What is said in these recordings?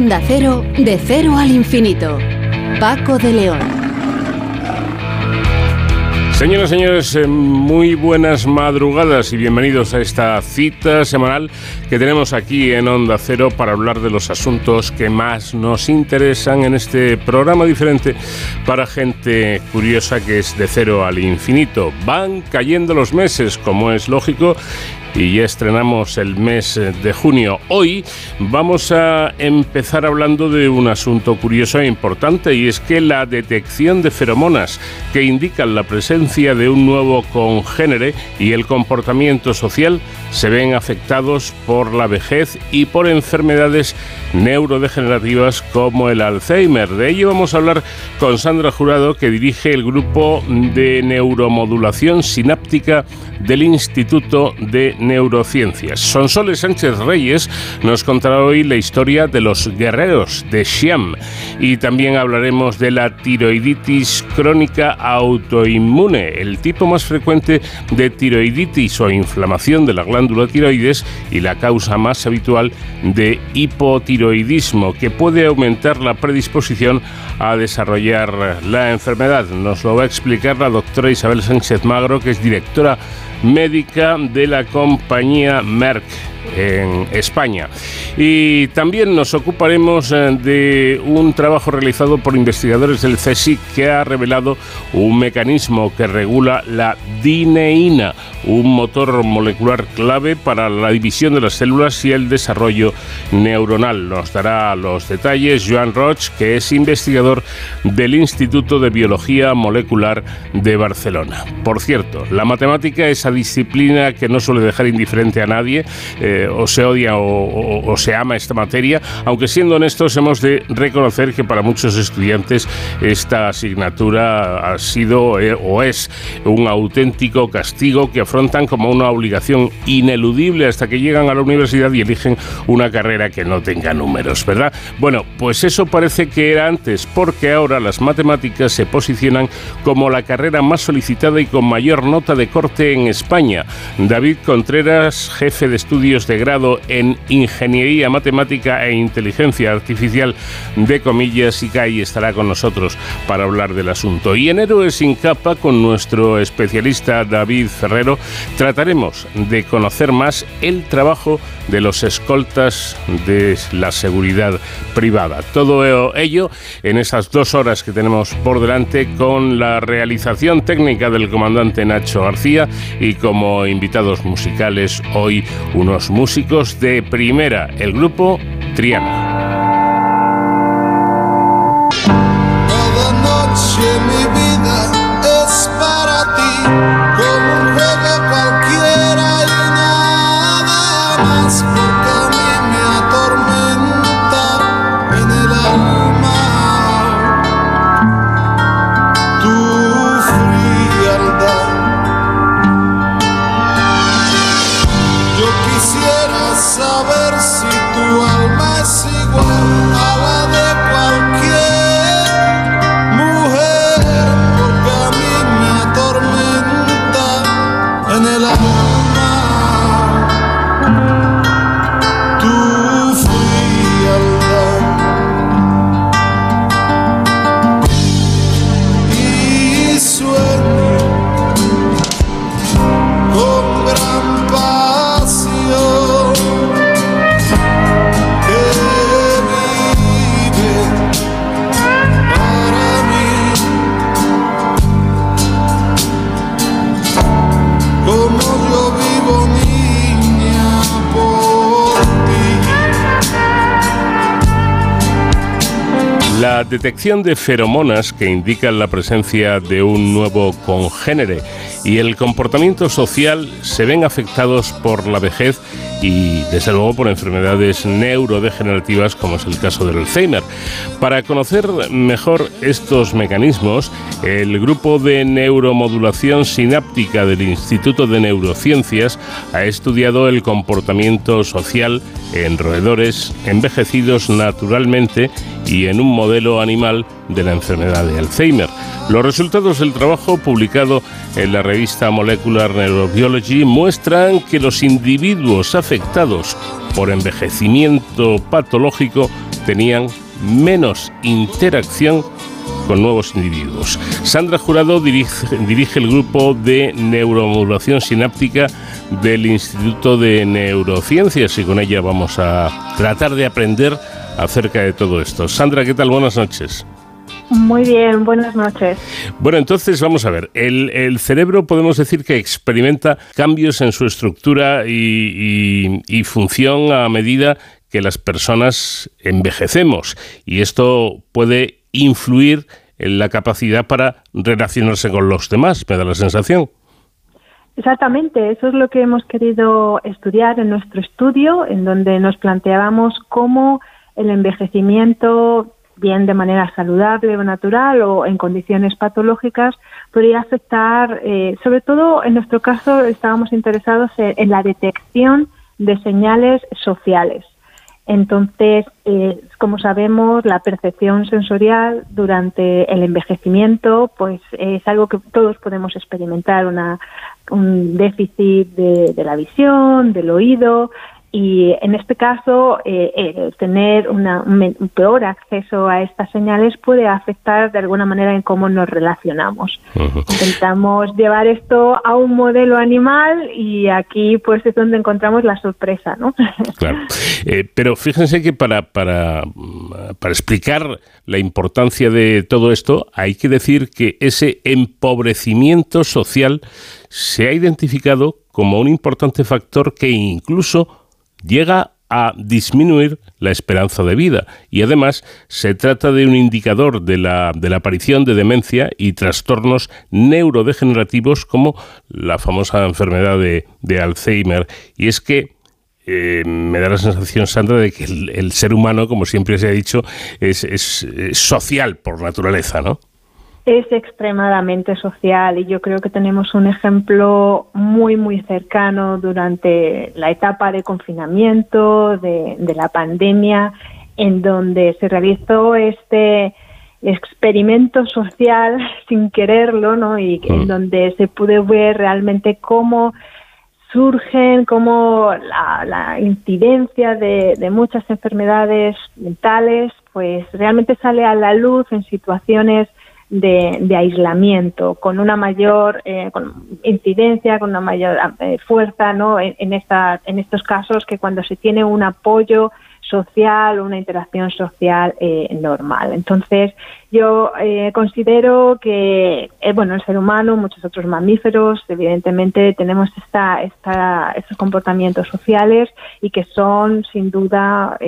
Onda Cero, de cero al infinito. Paco de León. Señoras y señores, eh, muy buenas madrugadas y bienvenidos a esta cita semanal que tenemos aquí en Onda Cero para hablar de los asuntos que más nos interesan en este programa diferente para gente curiosa que es de cero al infinito. Van cayendo los meses, como es lógico, y ya estrenamos el mes de junio. Hoy vamos a empezar hablando de un asunto curioso e importante y es que la detección de feromonas que indican la presencia de un nuevo congénere y el comportamiento social se ven afectados por la vejez y por enfermedades neurodegenerativas como el Alzheimer. De ello vamos a hablar con Sandra Jurado que dirige el grupo de neuromodulación sináptica del Instituto de Neurociencias. Sonsoles Sánchez Reyes nos contará hoy la historia de los guerreros de Xi'an y también hablaremos de la tiroiditis crónica autoinmune, el tipo más frecuente de tiroiditis o inflamación de la glándula tiroides y la causa más habitual de hipotiroidismo que puede aumentar la predisposición a desarrollar la enfermedad. Nos lo va a explicar la doctora Isabel Sánchez Magro, que es directora médica de la compañía Merck en España. Y también nos ocuparemos eh, de un trabajo realizado por investigadores del CSIC que ha revelado un mecanismo que regula la dineína, un motor molecular clave para la división de las células y el desarrollo neuronal. Nos dará los detalles Joan Roch, que es investigador del Instituto de Biología Molecular de Barcelona. Por cierto, la matemática, esa disciplina que no suele dejar indiferente a nadie, eh, o se odia o, se ama esta materia, aunque siendo honestos hemos de reconocer que para muchos estudiantes esta asignatura ha sido eh, o es un auténtico castigo que afrontan como una obligación ineludible hasta que llegan a la universidad y eligen una carrera que no tenga números, ¿verdad? Bueno, pues eso parece que era antes, porque ahora las matemáticas se posicionan como la carrera más solicitada y con mayor nota de corte en España. David Contreras, jefe de estudios grado en Ingeniería Matemática e Inteligencia Artificial de comillas, y y estará con nosotros para hablar del asunto. Y en Héroes sin capa, con nuestro especialista David Ferrero, trataremos de conocer más el trabajo de los escoltas de la seguridad privada. Todo ello en esas dos horas que tenemos por delante con la realización técnica del comandante Nacho García y como invitados musicales hoy unos músicos de primera, el grupo Triana. Detección de feromonas que indican la presencia de un nuevo congénere y el comportamiento social se ven afectados por la vejez y desde luego por enfermedades neurodegenerativas como es el caso del Alzheimer. Para conocer mejor estos mecanismos, el grupo de neuromodulación sináptica del Instituto de Neurociencias ha estudiado el comportamiento social en roedores envejecidos naturalmente y en un modelo animal de la enfermedad de Alzheimer. Los resultados del trabajo publicado en la revista Molecular Neurobiology muestran que los individuos afectados por envejecimiento patológico tenían menos interacción con nuevos individuos. Sandra Jurado dirige, dirige el grupo de neuromodulación sináptica del Instituto de Neurociencias y con ella vamos a tratar de aprender acerca de todo esto. Sandra, ¿qué tal? Buenas noches. Muy bien, buenas noches. Bueno, entonces vamos a ver. El, cerebro podemos decir que experimenta cambios en su estructura y, y función a medida que las personas envejecemos. Y esto puede influir en la capacidad para relacionarse con los demás, me da la sensación. Exactamente, eso es lo que hemos querido estudiar en nuestro estudio, en donde nos planteábamos cómo el envejecimiento bien de manera saludable o natural o en condiciones patológicas, podría afectar, eh, sobre todo en nuestro caso estábamos interesados en, la detección de señales sociales. Entonces, eh, como sabemos, la percepción sensorial durante el envejecimiento, pues es algo que todos podemos experimentar, una, un déficit de la visión, del oído, y en este caso, eh, tener un peor acceso a estas señales puede afectar de alguna manera en cómo nos relacionamos. Intentamos llevar esto a un modelo animal y aquí pues es donde encontramos la sorpresa, ¿no? Claro. Eh, pero fíjense que para, para, para explicar la importancia de todo esto, hay que decir que ese empobrecimiento social se ha identificado como un importante factor que incluso llega a disminuir la esperanza de vida y además se trata de un indicador de la, de la aparición de demencia y trastornos neurodegenerativos como la famosa enfermedad de, Alzheimer. Y es que eh, me da la sensación, Sandra, de que el, ser humano, como siempre se ha dicho, es, es social por naturaleza, ¿no? Es extremadamente social y yo creo que tenemos un ejemplo muy, muy cercano durante la etapa de confinamiento, de, la pandemia, en donde se realizó este experimento social sin quererlo, ¿no? Y en mm. donde se pudo ver realmente cómo surgen, cómo la, incidencia de, de, muchas enfermedades mentales, pues realmente sale a la luz en situaciones de, aislamiento, con una mayor eh, incidencia, con una mayor eh, fuerza ¿no? en, esta, en estos casos que cuando se tiene un apoyo social, una interacción social eh, normal. Entonces, yo considero que, bueno, el ser humano, muchos otros mamíferos, evidentemente tenemos esta, esta, estos comportamientos sociales y que son, sin duda,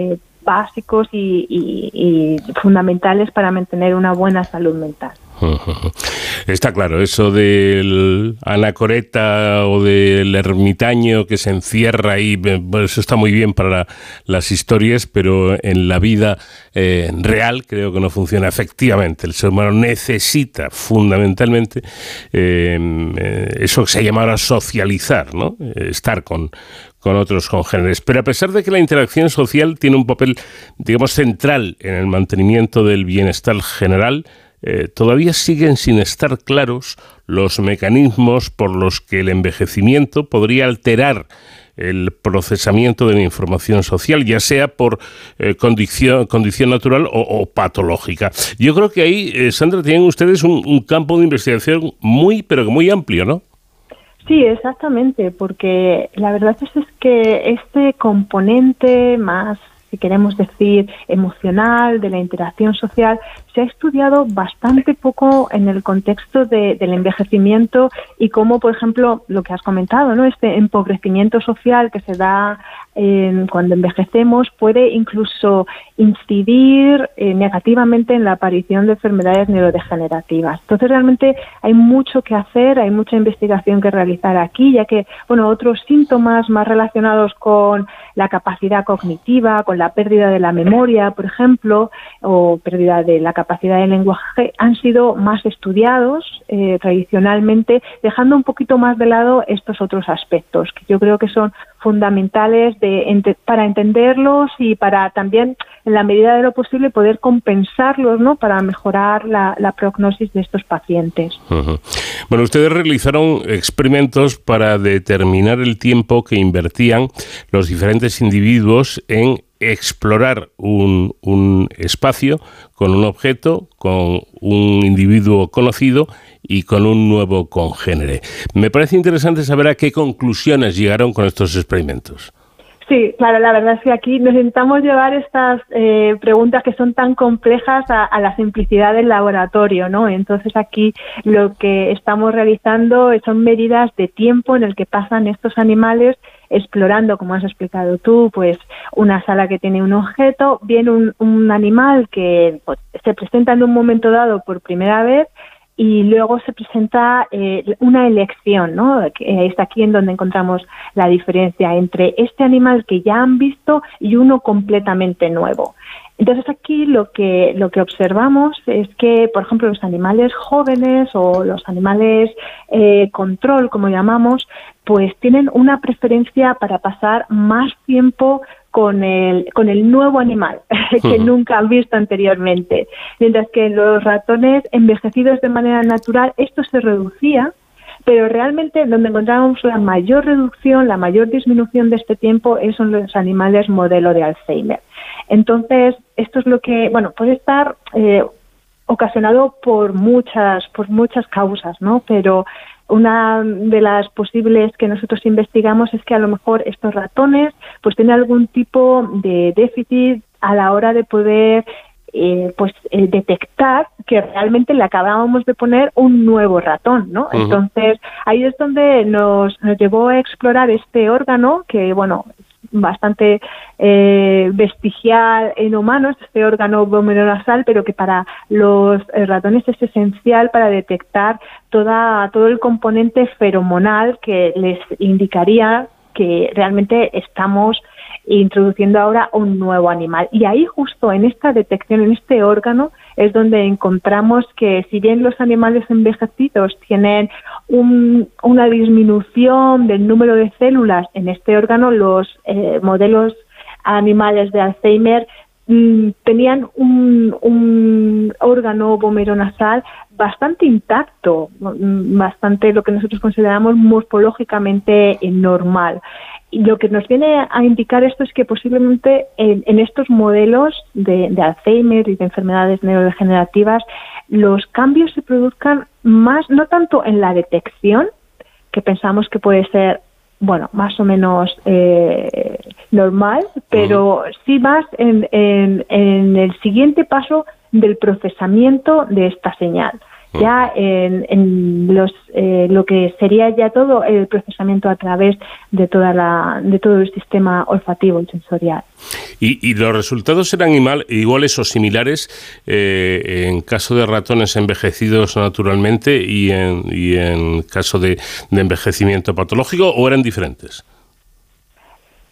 básicos y, fundamentales para mantener una buena salud mental. Está claro, eso del anacoreta o del ermitaño que se encierra ahí, eso está muy bien para las historias, pero en la vida eh, real creo que no funciona efectivamente. El ser humano necesita fundamentalmente eh, eso que se llama socializar, ¿no? estar con, con otros congéneres. Pero a pesar de que la interacción social tiene un papel, digamos, central en el mantenimiento del bienestar general, eh, todavía siguen sin estar claros los mecanismos por los que el envejecimiento podría alterar el procesamiento de la información social, ya sea por eh, condición, natural o, patológica. Yo creo que ahí, eh, Sandra, tienen ustedes un, un campo de investigación muy, pero muy amplio, ¿no? Sí, exactamente, porque la verdad es, que este componente más si queremos decir, emocional, de la interacción social, se ha estudiado bastante poco en el contexto del envejecimiento y cómo, por ejemplo, lo que has comentado, ¿no? Este empobrecimiento social que se da cuando envejecemos puede incluso incidir eh, negativamente en la aparición de enfermedades neurodegenerativas. Entonces realmente hay mucho que hacer, hay mucha investigación que realizar aquí, ya que bueno otros síntomas más relacionados con la capacidad cognitiva, con la pérdida de la memoria, por ejemplo, o pérdida de la capacidad de lenguaje, han sido más estudiados eh, tradicionalmente, dejando un poquito más de lado estos otros aspectos que yo creo que son fundamentales de, para entenderlos y para también, en la medida de lo posible, poder compensarlos ¿no? para mejorar la, prognosis de estos pacientes. Bueno, ustedes realizaron experimentos para determinar el tiempo que invertían los diferentes individuos en explorar un, un espacio con un objeto, con un individuo conocido y con un nuevo congénere. Me parece interesante saber a qué conclusiones llegaron con estos experimentos. Sí, claro, la verdad es que aquí necesitamos llevar estas eh, preguntas que son tan complejas a, la simplicidad del laboratorio, ¿no? Entonces aquí lo que estamos realizando son medidas de tiempo en el que pasan estos animales explorando, como has explicado tú, pues una sala que tiene un objeto, viene un, animal que pues, se presenta en un momento dado por primera vez y luego se presenta eh, una elección, ¿no? Que es aquí en donde encontramos la diferencia entre este animal que ya han visto y uno completamente nuevo. Entonces aquí lo que lo que observamos es que, por ejemplo, los animales jóvenes o los animales eh, control, como llamamos, pues tienen una preferencia para pasar más tiempo con el, con el nuevo animal que nunca han visto anteriormente. Mientras que los ratones envejecidos de manera natural esto se reducía, pero realmente donde encontramos la mayor reducción, la mayor disminución de este tiempo es en los animales modelo de Alzheimer. Entonces, esto es lo que, bueno, puede estar eh, ocasionado por muchas, por muchas causas, ¿no? Pero una de las posibles que nosotros investigamos es que a lo mejor estos ratones pues tienen algún tipo de déficit a la hora de poder eh, pues eh, detectar que realmente le acabábamos de poner un nuevo ratón, ¿no? Entonces ahí es donde nos, nos llevó a explorar este órgano que bueno bastante eh, vestigial en humanos, este órgano nasal, pero que para los eh, ratones es esencial para detectar toda, todo el componente feromonal que les indicaría que realmente estamos introduciendo ahora un nuevo animal. Y ahí justo en esta detección, en este órgano, es donde encontramos que si bien los animales envejecidos tienen una disminución del número de células en este órgano, los eh, modelos animales de Alzheimer mm, tenían un, un órgano vomeronasal bastante intacto, mm, bastante lo que nosotros consideramos morfológicamente normal lo que nos viene a indicar esto es que posiblemente en, estos modelos de, Alzheimer y de enfermedades neurodegenerativas los cambios se produzcan más, no tanto en la detección, que pensamos que puede ser, bueno, más o menos eh, normal, pero sí más en, en el siguiente paso del procesamiento de esta señal ya en, los, eh, lo que sería ya todo el procesamiento a través de toda la de todo el sistema olfativo y sensorial. ¿Y, los resultados serán iguales o similares eh, en caso de ratones envejecidos naturalmente y en, y en caso de envejecimiento patológico o eran diferentes?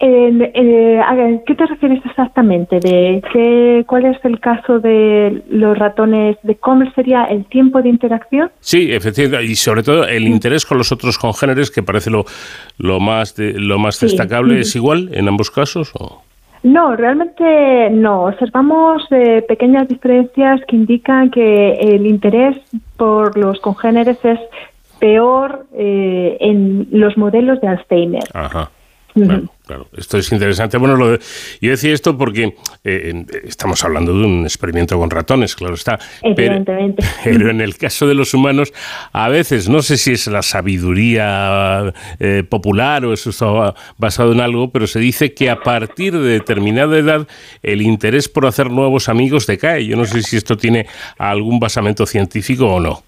Eh, ¿Qué te refieres exactamente? ¿De qué, ¿Cuál es el caso de los ratones? ¿De cómo sería el tiempo de interacción? Sí, efectivamente, y sobre todo el interés con los otros congéneres, que parece lo, lo más, lo más destacable, ¿es igual en ambos casos? O? No, realmente no. Observamos eh, pequeñas diferencias que indican que el interés por los congéneres es peor eh, en los modelos de Alzheimer. Ajá. Claro, esto es interesante. Bueno, lo yo decía esto porque eh, estamos hablando de un experimento con ratones, claro está. Evidentemente. Pero, en el caso de los humanos, a veces, no sé si es la sabiduría eh, popular o eso está basado en algo, pero se dice que a partir de determinada edad el interés por hacer nuevos amigos decae. Yo no sé si esto tiene algún basamento científico o no.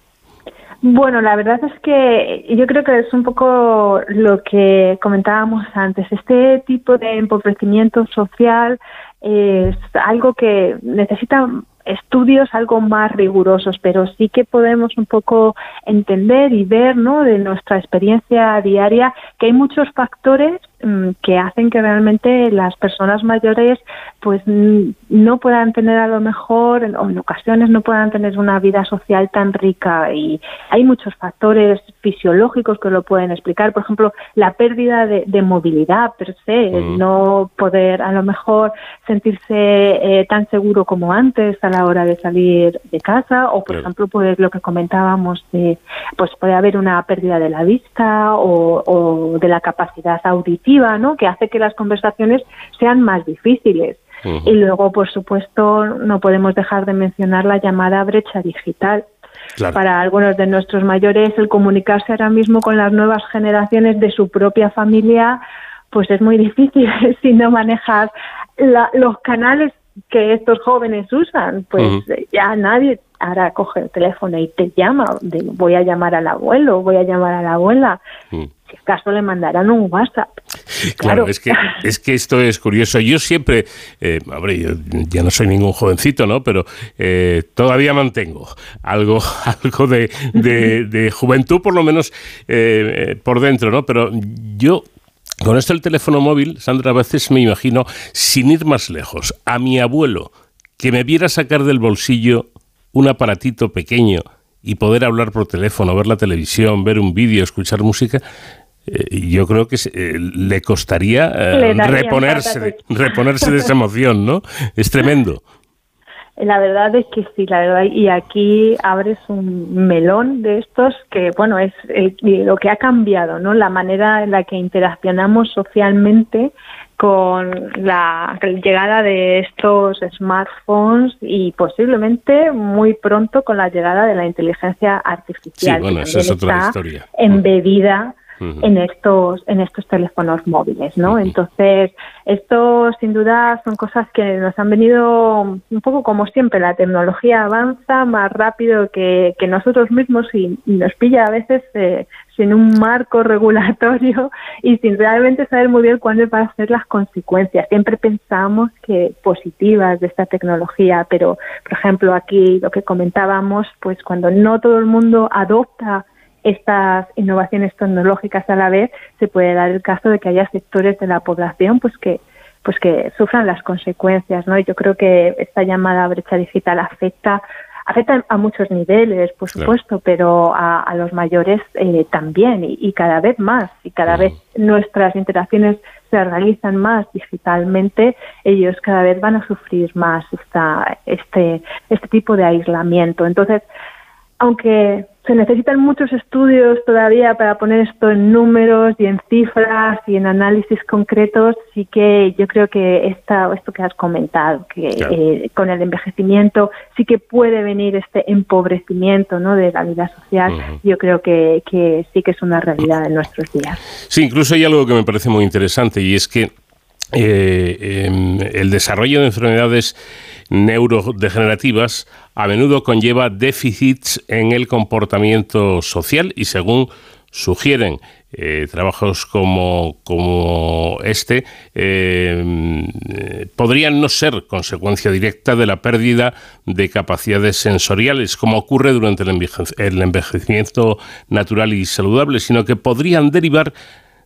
Bueno, la verdad es que yo creo que es un poco lo que comentábamos antes. Este tipo de empobrecimiento social es algo que necesita estudios algo más rigurosos, pero sí que podemos un poco entender y ver, ¿no? De nuestra experiencia diaria que hay muchos factores que hacen que realmente las personas mayores pues no puedan tener a lo mejor o en ocasiones no puedan tener una vida social tan rica. Y hay muchos factores fisiológicos que lo pueden explicar. Por ejemplo la pérdida de, movilidad per se mm. no poder a lo mejor sentirse eh, tan seguro como antes a la hora de salir de casa. O por ejemplo pues lo que comentábamos de pues puede haber una pérdida de la vista o, o de la capacidad auditiva no que hace que las conversaciones sean más difíciles Y luego, por supuesto, no podemos dejar de mencionar la llamada brecha digital. Para algunos de nuestros mayores, el comunicarse ahora mismo con las nuevas generaciones de su propia familia, pues es muy difícil si no manejas los canales que estos jóvenes usan. Pues ya nadie ahora coge el teléfono y te llama, voy a llamar al abuelo, voy a llamar a la abuela. Mm. Si acaso le mandarán un WhatsApp. Claro, es, que, es que esto es curioso. Yo siempre, eh, hombre, yo ya no soy ningún jovencito, ¿no? Pero eh, todavía mantengo algo, algo de, de, juventud, por lo menos eh, por dentro, ¿no? Pero yo con esto el teléfono móvil, Sandra, a veces me imagino, sin ir más lejos, a mi abuelo que me viera sacar del bolsillo un aparatito pequeño y poder hablar por teléfono, ver la televisión, ver un vídeo, escuchar música, eh, yo creo que eh, le costaría eh, reponerse, reponerse de esa emoción, ¿no? Es tremendo. La verdad es que sí, la verdad, y aquí abres un melón de estos que, bueno, es lo que ha cambiado, ¿no? La manera en la que interaccionamos socialmente con la llegada de estos smartphones y posiblemente muy pronto con la llegada de la inteligencia artificial. Sí, bueno, esa es otra historia. Embebida en estos en estos teléfonos móviles, ¿no? Entonces, esto sin duda son cosas que nos han venido un poco como siempre, la tecnología avanza más rápido que, que nosotros mismos y, nos pilla a veces eh, sin un marco regulatorio y sin realmente saber muy bien cuáles van a ser las consecuencias. Siempre pensamos que positivas de esta tecnología, pero por ejemplo aquí lo que comentábamos, pues cuando no todo el mundo adopta estas innovaciones tecnológicas a la vez, se puede dar el caso de que haya sectores de la población pues que pues que sufran las consecuencias, ¿no? Y yo creo que esta llamada brecha digital afecta afecta a muchos niveles, por supuesto, pero a, los mayores eh, también y, cada vez más. Y cada vez nuestras interacciones se realizan más digitalmente, ellos cada vez van a sufrir más esta, este, este tipo de aislamiento. Entonces, aunque se necesitan muchos estudios todavía para poner esto en números y en cifras y en análisis concretos, sí que yo creo que esta, esto que has comentado, que eh, con el envejecimiento sí que puede venir este empobrecimiento ¿no? de la vida social, yo creo que, que sí que es una realidad en nuestros días. Sí, incluso hay algo que me parece muy interesante y es que eh, em, el desarrollo de enfermedades neurodegenerativas a menudo conlleva déficits en el comportamiento social y según sugieren eh, trabajos como, como este em, podrían no ser consecuencia directa de la pérdida de capacidades sensoriales, como ocurre durante el envejecimiento natural y saludable, sino que podrían derivar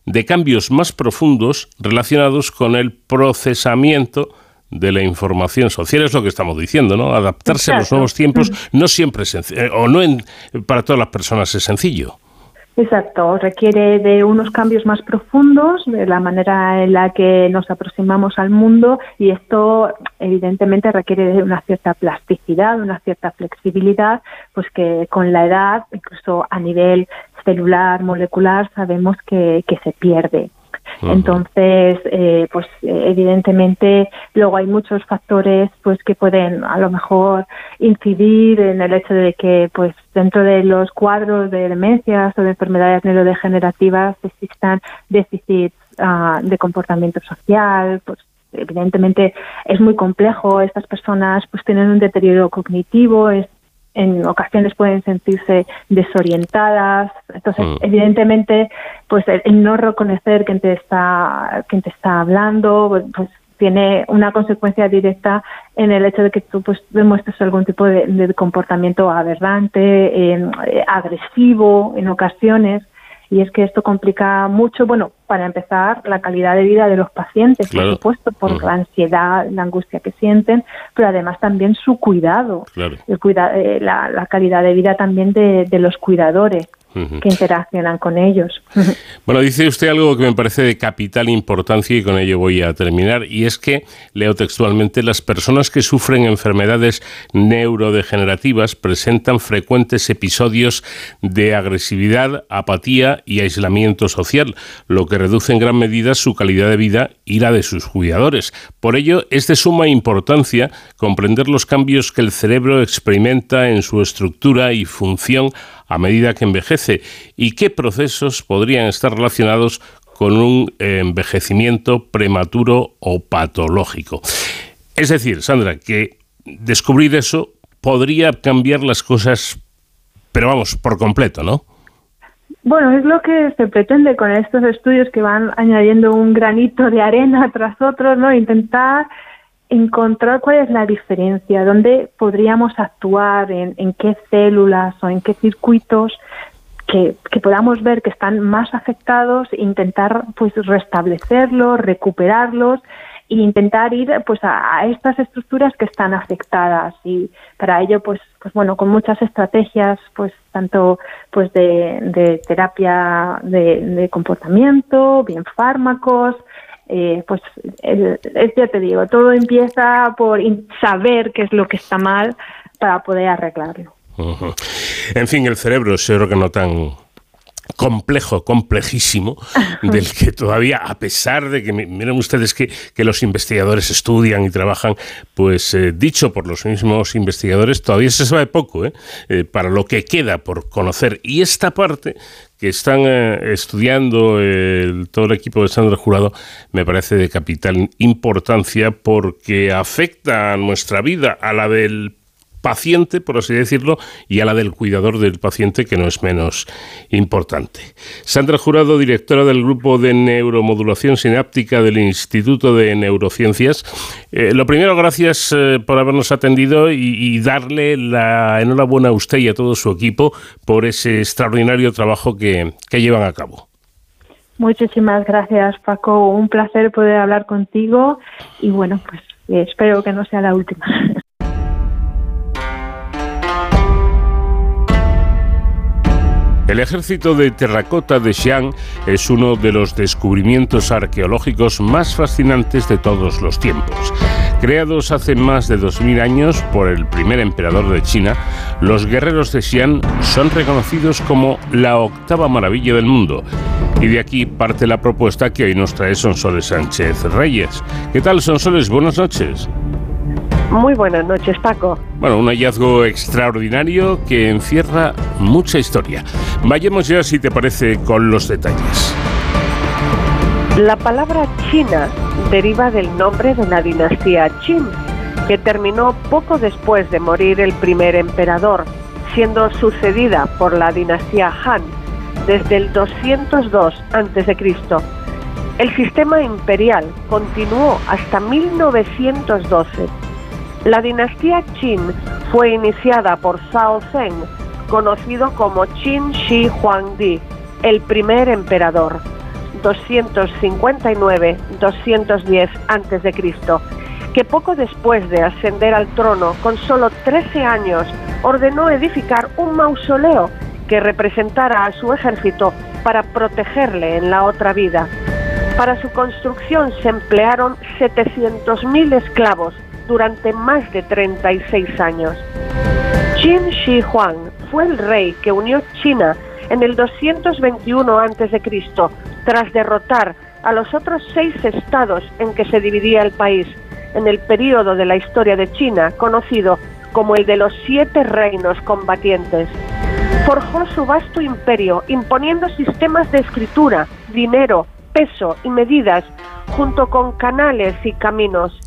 de cambios más profundos relacionados con el procesamiento de la información social es lo que estamos diciendo, ¿no? Adaptarse a los nuevos tiempos no siempre es eh, o no para todas las personas es sencillo. Exacto, requiere de unos cambios más profundos, de la manera en la que nos aproximamos al mundo y esto evidentemente requiere de una cierta plasticidad, una cierta flexibilidad, pues que con la edad, incluso a nivel celular, molecular, sabemos que, que se pierde. Entonces, eh, pues evidentemente luego hay muchos factores pues que pueden a lo mejor incidir en el hecho de que pues dentro de los cuadros de demencias o de enfermedades neurodegenerativas existan déficits ah, de comportamiento social, pues evidentemente es muy complejo, estas personas pues tienen un deterioro cognitivo, es en ocasiones pueden sentirse desorientadas. Entonces, mm. evidentemente, pues el, no reconocer quién te está, quién te está hablando, pues tiene una consecuencia directa en el hecho de que tú pues demuestres algún tipo de, comportamiento aberrante, eh, agresivo en ocasiones y es que esto complica mucho, bueno, para empezar, la calidad de vida de los pacientes, por supuesto, por la ansiedad, la angustia que sienten, pero además también su cuidado, el cuida eh, la, calidad de vida también de, los cuidadores. Que interaccionan con ellos. Bueno, dice usted algo que me parece de capital importancia y con ello voy a terminar, y es que, leo textualmente, las personas que sufren enfermedades neurodegenerativas presentan frecuentes episodios de agresividad, apatía y aislamiento social, lo que reduce en gran medida su calidad de vida y la de sus cuidadores. Por ello, es de suma importancia comprender los cambios que el cerebro experimenta en su estructura y función a medida que envejece y qué procesos podrían estar relacionados con un envejecimiento prematuro o patológico. Es decir, Sandra, que descubrir eso podría cambiar las cosas, pero vamos, por completo, ¿no? Bueno, es lo que se pretende con estos estudios que van añadiendo un granito de arena tras otro, ¿no? Intentar encontrar cuál es la diferencia, dónde podríamos actuar, en, en qué células o en qué circuitos que, que, podamos ver que están más afectados, intentar pues restablecerlos, recuperarlos e intentar ir pues a, estas estructuras que están afectadas. Y para ello pues pues bueno con muchas estrategias pues tanto pues de, terapia de comportamiento bien fármacos eh, pues el, ya te digo, todo empieza por saber qué es lo que está mal para poder arreglarlo. En fin, el cerebro es no tan complejo, complejísimo, del que todavía, a pesar de que, miren ustedes que, que los investigadores estudian y trabajan, pues eh, dicho por los mismos investigadores, todavía se sabe poco ¿eh? Eh, para lo que queda por conocer. Y esta parte que están estudiando el, todo el equipo de Sandra Jurado me parece de capital importancia porque afecta a nuestra vida, a la del paciente, por así decirlo, y a la del cuidador del paciente, que no es menos importante. Sandra Jurado, directora del Grupo de Neuromodulación Sináptica del Instituto de Neurociencias. Eh, lo primero, gracias eh, por habernos atendido y, darle la enhorabuena a usted y a todo su equipo por ese extraordinario trabajo que, llevan a cabo. Muchísimas gracias, Paco. Un placer poder hablar contigo y bueno, pues eh, espero que no sea la última. El ejército de terracota de Xi'an es uno de los descubrimientos arqueológicos más fascinantes de todos los tiempos. Creados hace más de 2.000 años por el primer emperador de China, los guerreros de Xi'an son reconocidos como la octava maravilla del mundo. Y de aquí parte la propuesta que hoy nos trae Sonsoles Sánchez Reyes. ¿Qué tal, Sonsoles? Buenas noches. Muy buenas noches, Paco. Bueno, un hallazgo extraordinario que encierra mucha historia. Vayamos ya, si te parece, con los detalles. La palabra China deriva del nombre de la dinastía Qin, que terminó poco después de morir el primer emperador, siendo sucedida por la dinastía Han desde el 202 a.C. El sistema imperial continuó hasta 1912 la dinastía Qin fue iniciada por Zhao Zeng, conocido como Qin Shi Huangdi, el primer emperador, 259-210 a.C., que poco después de ascender al trono, con solo 13 años, ordenó edificar un mausoleo que representara a su ejército para protegerle en la otra vida. Para su construcción se emplearon 700.000 esclavos durante más de 36 años. Qin Shi Huang fue el rey que unió China en el 221 a.C. tras derrotar a los otros seis estados en que se dividía el país en el período de la historia de China conocido como el de los siete reinos combatientes. Forjó su vasto imperio imponiendo sistemas de escritura, dinero, peso y medidas junto con canales y caminos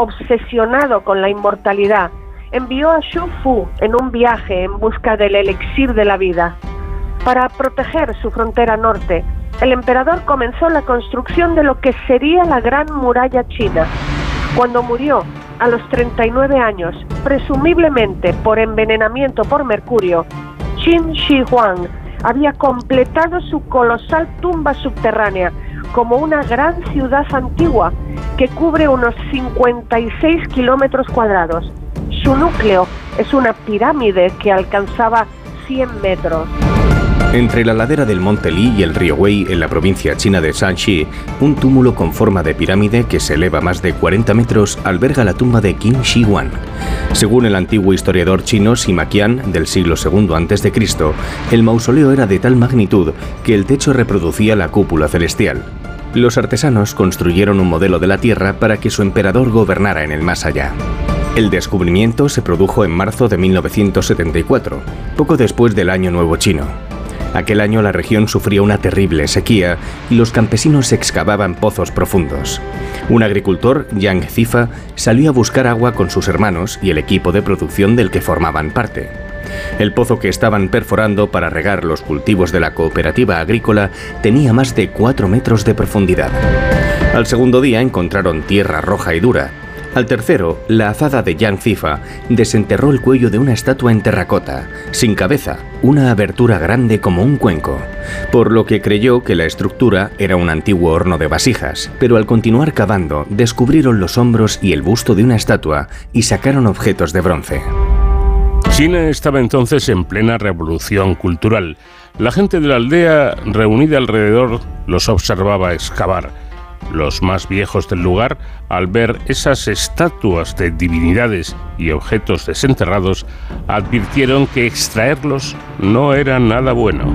obsesionado con la inmortalidad, envió a Xu Fu en un viaje en busca del elixir de la vida. Para proteger su frontera norte, el emperador comenzó la construcción de lo que sería la Gran Muralla China. Cuando murió, a los 39 años, presumiblemente por envenenamiento por mercurio, Qin Shi Huang había completado su colosal tumba subterránea como una gran ciudad antigua que cubre unos 56 kilómetros cuadrados. Su núcleo es una pirámide que alcanzaba 100 metros. Entre la ladera del monte Li y el río Wei, en la provincia china de Shanxi, un túmulo con forma de pirámide que se eleva más de 40 metros alberga la tumba de Qin Shi Huang. Según el antiguo historiador chino Sima Qian del siglo II a.C., el mausoleo era de tal magnitud que el techo reproducía la cúpula celestial. Los artesanos construyeron un modelo de la Tierra para que su emperador gobernara en el más allá. El descubrimiento se produjo en marzo de 1974, poco después del Año Nuevo Chino. Aquel año la región sufrió una terrible sequía y los campesinos excavaban pozos profundos. Un agricultor, Yang Zifa, salió a buscar agua con sus hermanos y el equipo de producción del que formaban parte. El pozo que estaban perforando para regar los cultivos de la cooperativa agrícola tenía más de 4 metros de profundidad. Al segundo día encontraron tierra roja y dura, al tercero, la azada de Yang Zifa desenterró el cuello de una estatua en terracota, sin cabeza, una abertura grande como un cuenco, por lo que creyó que la estructura era un antiguo horno de vasijas, pero al continuar cavando descubrieron los hombros y el busto de una estatua y sacaron objetos de bronce. China estaba entonces en plena revolución cultural. La gente de la aldea, reunida alrededor, los observaba excavar los más viejos del lugar, al ver esas estatuas de divinidades y objetos desenterrados, advirtieron que extraerlos no era nada bueno.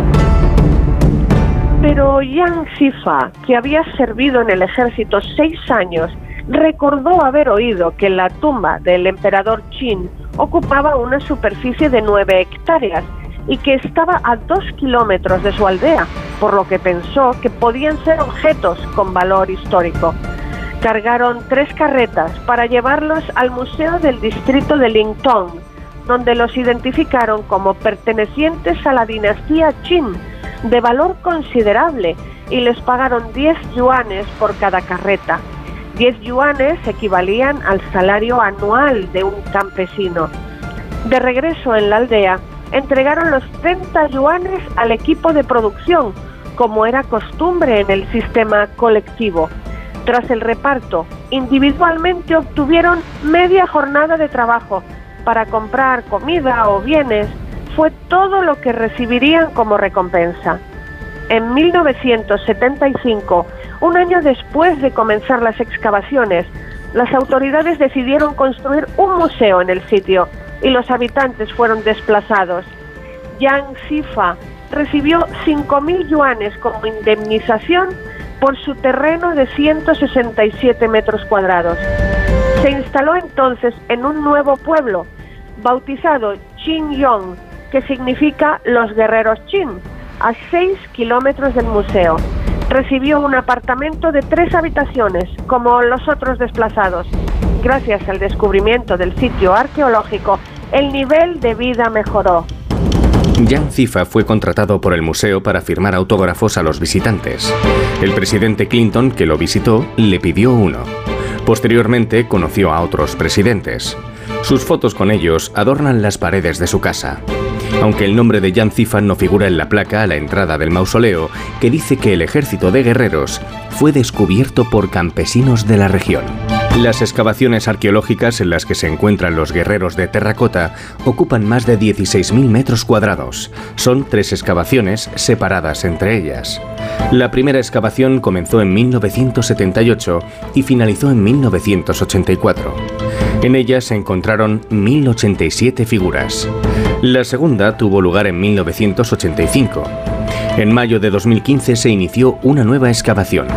Pero Yang Sifa, que había servido en el ejército seis años, recordó haber oído que la tumba del emperador Qin ocupaba una superficie de nueve hectáreas y que estaba a dos kilómetros de su aldea, por lo que pensó que podían ser objetos con valor histórico. Cargaron tres carretas para llevarlos al Museo del Distrito de Lingtong, donde los identificaron como pertenecientes a la dinastía Qin, de valor considerable, y les pagaron 10 yuanes por cada carreta. 10 yuanes equivalían al salario anual de un campesino. De regreso en la aldea, entregaron los 30 yuanes al equipo de producción, como era costumbre en el sistema colectivo. Tras el reparto, individualmente obtuvieron media jornada de trabajo para comprar comida o bienes. Fue todo lo que recibirían como recompensa. En 1975, un año después de comenzar las excavaciones, las autoridades decidieron construir un museo en el sitio y los habitantes fueron desplazados. Yang Sifa recibió 5.000 yuanes como indemnización por su terreno de 167 metros cuadrados. Se instaló entonces en un nuevo pueblo, bautizado Yong, que significa los guerreros Qin, a 6 kilómetros del museo. Recibió un apartamento de tres habitaciones, como los otros desplazados. Gracias al descubrimiento del sitio arqueológico, el nivel de vida mejoró. Jan Zifa fue contratado por el museo para firmar autógrafos a los visitantes. El presidente Clinton, que lo visitó, le pidió uno. Posteriormente conoció a otros presidentes. Sus fotos con ellos adornan las paredes de su casa. Aunque el nombre de Jan Zifa no figura en la placa a la entrada del mausoleo, que dice que el ejército de guerreros fue descubierto por campesinos de la región. Las excavaciones arqueológicas en las que se encuentran los guerreros de terracota ocupan más de 16.000 metros cuadrados. Son tres excavaciones separadas entre ellas. La primera excavación comenzó en 1978 y finalizó en 1984. En ella se encontraron 1.087 figuras. La segunda tuvo lugar en 1985. En mayo de 2015 se inició una nueva excavación.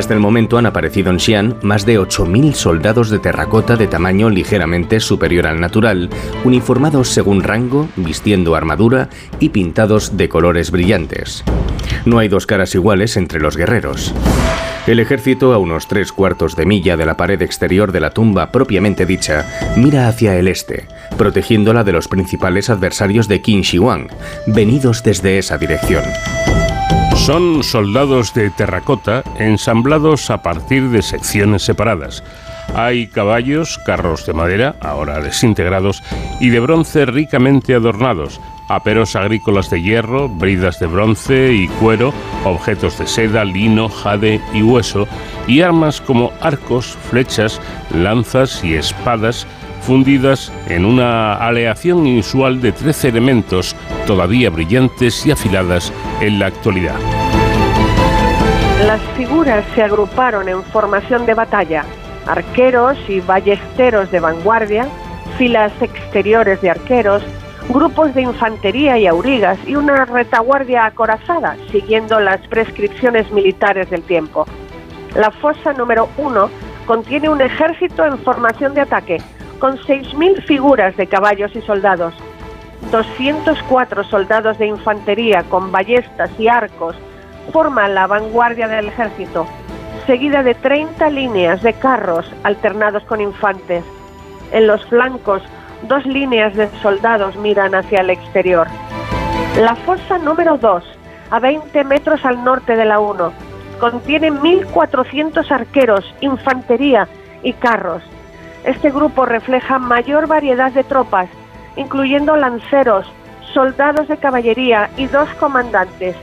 Hasta el momento han aparecido en Xi'an más de 8.000 soldados de terracota de tamaño ligeramente superior al natural, uniformados según rango, vistiendo armadura y pintados de colores brillantes. No hay dos caras iguales entre los guerreros. El ejército, a unos tres cuartos de milla de la pared exterior de la tumba propiamente dicha, mira hacia el este, protegiéndola de los principales adversarios de Qin Shi Huang, venidos desde esa dirección. Son soldados de terracota ensamblados a partir de secciones separadas. Hay caballos, carros de madera, ahora desintegrados, y de bronce ricamente adornados, aperos agrícolas de hierro, bridas de bronce y cuero, objetos de seda, lino, jade y hueso, y armas como arcos, flechas, lanzas y espadas fundidas en una aleación inusual de 13 elementos todavía brillantes y afiladas en la actualidad. Las figuras se agruparon en formación de batalla, arqueros y ballesteros de vanguardia, filas exteriores de arqueros, grupos de infantería y aurigas y una retaguardia acorazada, siguiendo las prescripciones militares del tiempo. La fosa número uno contiene un ejército en formación de ataque, con 6.000 figuras de caballos y soldados, 204 soldados de infantería con ballestas y arcos forman la vanguardia del ejército, seguida de 30 líneas de carros alternados con infantes. En los flancos, dos líneas de soldados miran hacia el exterior. La fosa número 2, a 20 metros al norte de la 1, contiene 1.400 arqueros, infantería y carros. Este grupo refleja mayor variedad de tropas, incluyendo lanceros, soldados de caballería y dos comandantes,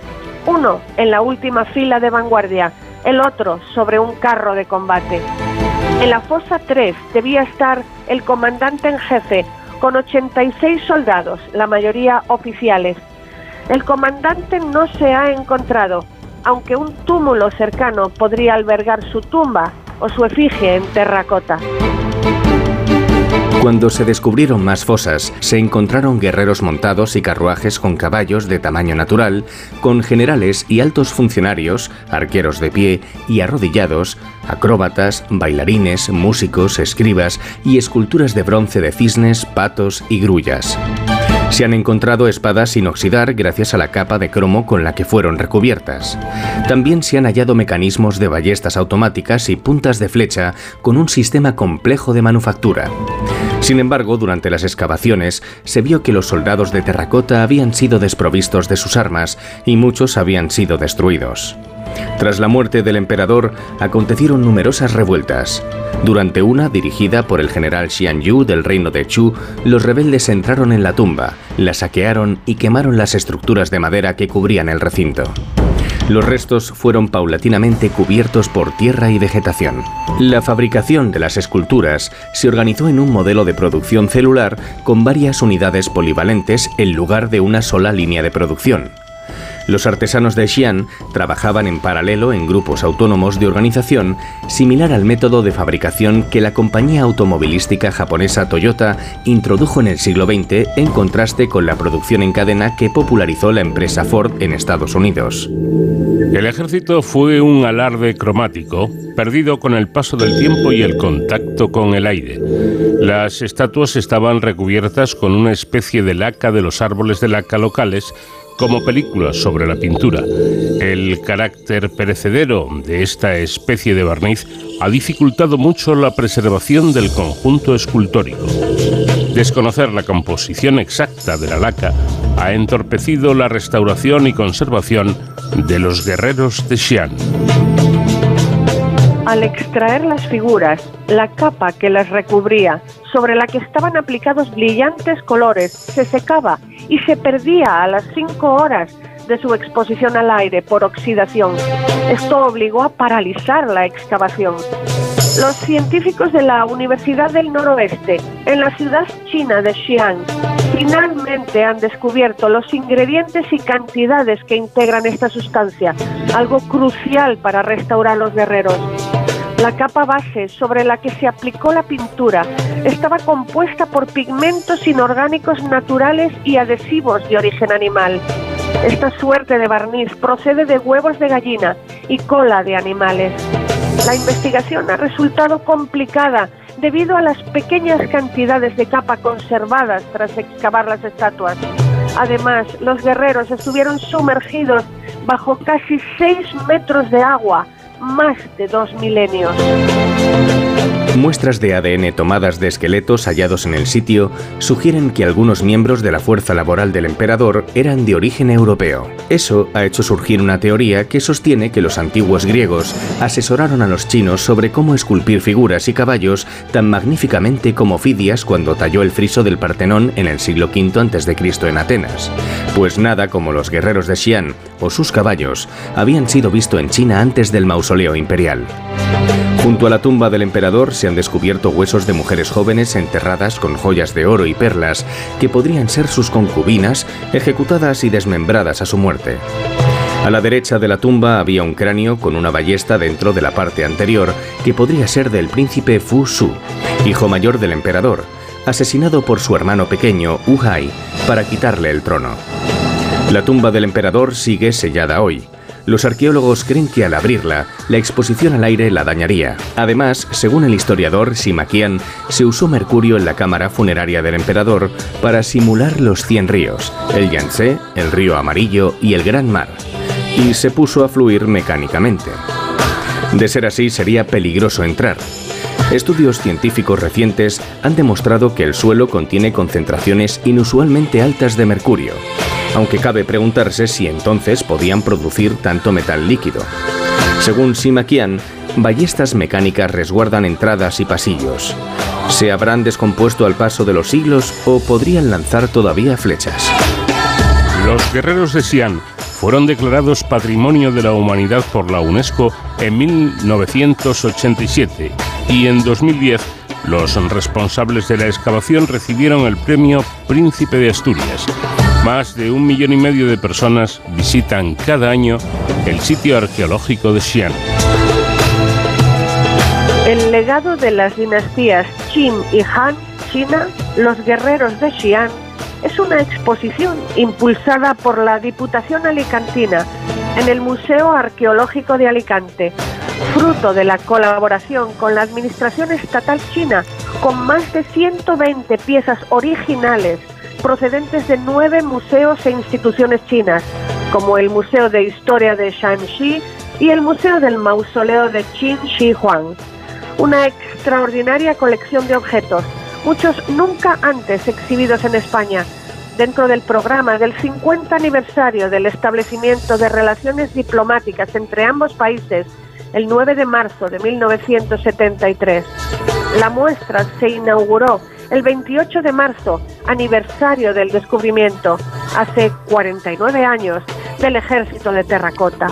uno en la última fila de vanguardia, el otro sobre un carro de combate. En la fosa 3 debía estar el comandante en jefe, con 86 soldados, la mayoría oficiales. El comandante no se ha encontrado, aunque un túmulo cercano podría albergar su tumba o su efigie en terracota. Cuando se descubrieron más fosas, se encontraron guerreros montados y carruajes con caballos de tamaño natural, con generales y altos funcionarios, arqueros de pie y arrodillados, acróbatas, bailarines, músicos, escribas y esculturas de bronce de cisnes, patos y grullas. Se han encontrado espadas sin oxidar gracias a la capa de cromo con la que fueron recubiertas. También se han hallado mecanismos de ballestas automáticas y puntas de flecha con un sistema complejo de manufactura. Sin embargo, durante las excavaciones se vio que los soldados de terracota habían sido desprovistos de sus armas y muchos habían sido destruidos. Tras la muerte del emperador, acontecieron numerosas revueltas. Durante una, dirigida por el general Xian Yu del reino de Chu, los rebeldes entraron en la tumba, la saquearon y quemaron las estructuras de madera que cubrían el recinto. Los restos fueron paulatinamente cubiertos por tierra y vegetación. La fabricación de las esculturas se organizó en un modelo de producción celular con varias unidades polivalentes en lugar de una sola línea de producción. Los artesanos de Xi'an trabajaban en paralelo en grupos autónomos de organización similar al método de fabricación que la compañía automovilística japonesa Toyota introdujo en el siglo XX en contraste con la producción en cadena que popularizó la empresa Ford en Estados Unidos. El ejército fue un alarde cromático, perdido con el paso del tiempo y el contacto con el aire. Las estatuas estaban recubiertas con una especie de laca de los árboles de laca locales como película sobre la pintura. El carácter perecedero de esta especie de barniz ha dificultado mucho la preservación del conjunto escultórico. Desconocer la composición exacta de la laca ha entorpecido la restauración y conservación de los guerreros de Xi'an. Al extraer las figuras, la capa que las recubría, sobre la que estaban aplicados brillantes colores, se secaba y se perdía a las cinco horas de su exposición al aire por oxidación. Esto obligó a paralizar la excavación. Los científicos de la Universidad del Noroeste, en la ciudad china de Xi'an, finalmente han descubierto los ingredientes y cantidades que integran esta sustancia, algo crucial para restaurar los guerreros. La capa base sobre la que se aplicó la pintura estaba compuesta por pigmentos inorgánicos naturales y adhesivos de origen animal. Esta suerte de barniz procede de huevos de gallina y cola de animales. La investigación ha resultado complicada debido a las pequeñas cantidades de capa conservadas tras excavar las estatuas. Además, los guerreros estuvieron sumergidos bajo casi 6 metros de agua, más de dos milenios. Muestras de ADN tomadas de esqueletos hallados en el sitio sugieren que algunos miembros de la fuerza laboral del emperador eran de origen europeo. Eso ha hecho surgir una teoría que sostiene que los antiguos griegos asesoraron a los chinos sobre cómo esculpir figuras y caballos tan magníficamente como Fidias cuando talló el friso del Partenón en el siglo V a.C. en Atenas. Pues nada como los guerreros de Xi'an o sus caballos habían sido visto en China antes del mausoleo imperial. Junto a la tumba del emperador se han descubierto huesos de mujeres jóvenes enterradas con joyas de oro y perlas que podrían ser sus concubinas, ejecutadas y desmembradas a su muerte. A la derecha de la tumba había un cráneo con una ballesta dentro de la parte anterior que podría ser del príncipe Fu Su, hijo mayor del emperador, asesinado por su hermano pequeño, Wu Hai, para quitarle el trono. La tumba del emperador sigue sellada hoy. Los arqueólogos creen que al abrirla, la exposición al aire la dañaría. Además, según el historiador Sima Qian, se usó mercurio en la cámara funeraria del emperador para simular los cien ríos, el Yangtze, el río Amarillo y el Gran Mar, y se puso a fluir mecánicamente. De ser así, sería peligroso entrar. Estudios científicos recientes han demostrado que el suelo contiene concentraciones inusualmente altas de mercurio, aunque cabe preguntarse si entonces podían producir tanto metal líquido. Según Sima Qian, ballestas mecánicas resguardan entradas y pasillos. ¿Se habrán descompuesto al paso de los siglos o podrían lanzar todavía flechas? Los guerreros de Xi'an fueron declarados Patrimonio de la Humanidad por la UNESCO en 1987 y en 2010 los responsables de la excavación recibieron el premio Príncipe de Asturias. Más de un millón y medio de personas visitan cada año el sitio arqueológico de Xi'an. El legado de las dinastías Qin y Han, China, los guerreros de Xi'an, es una exposición impulsada por la Diputación Alicantina en el Museo Arqueológico de Alicante, fruto de la colaboración con la Administración Estatal China, con más de 120 piezas originales procedentes de nueve museos e instituciones chinas, como el Museo de Historia de Shanxi y el Museo del Mausoleo de Qin Shi Huang. Una extraordinaria colección de objetos, muchos nunca antes exhibidos en España, dentro del programa del 50 aniversario del establecimiento de relaciones diplomáticas entre ambos países el 9 de marzo de 1973. La muestra se inauguró el 28 de marzo, aniversario del descubrimiento, hace 49 años, del ejército de terracota.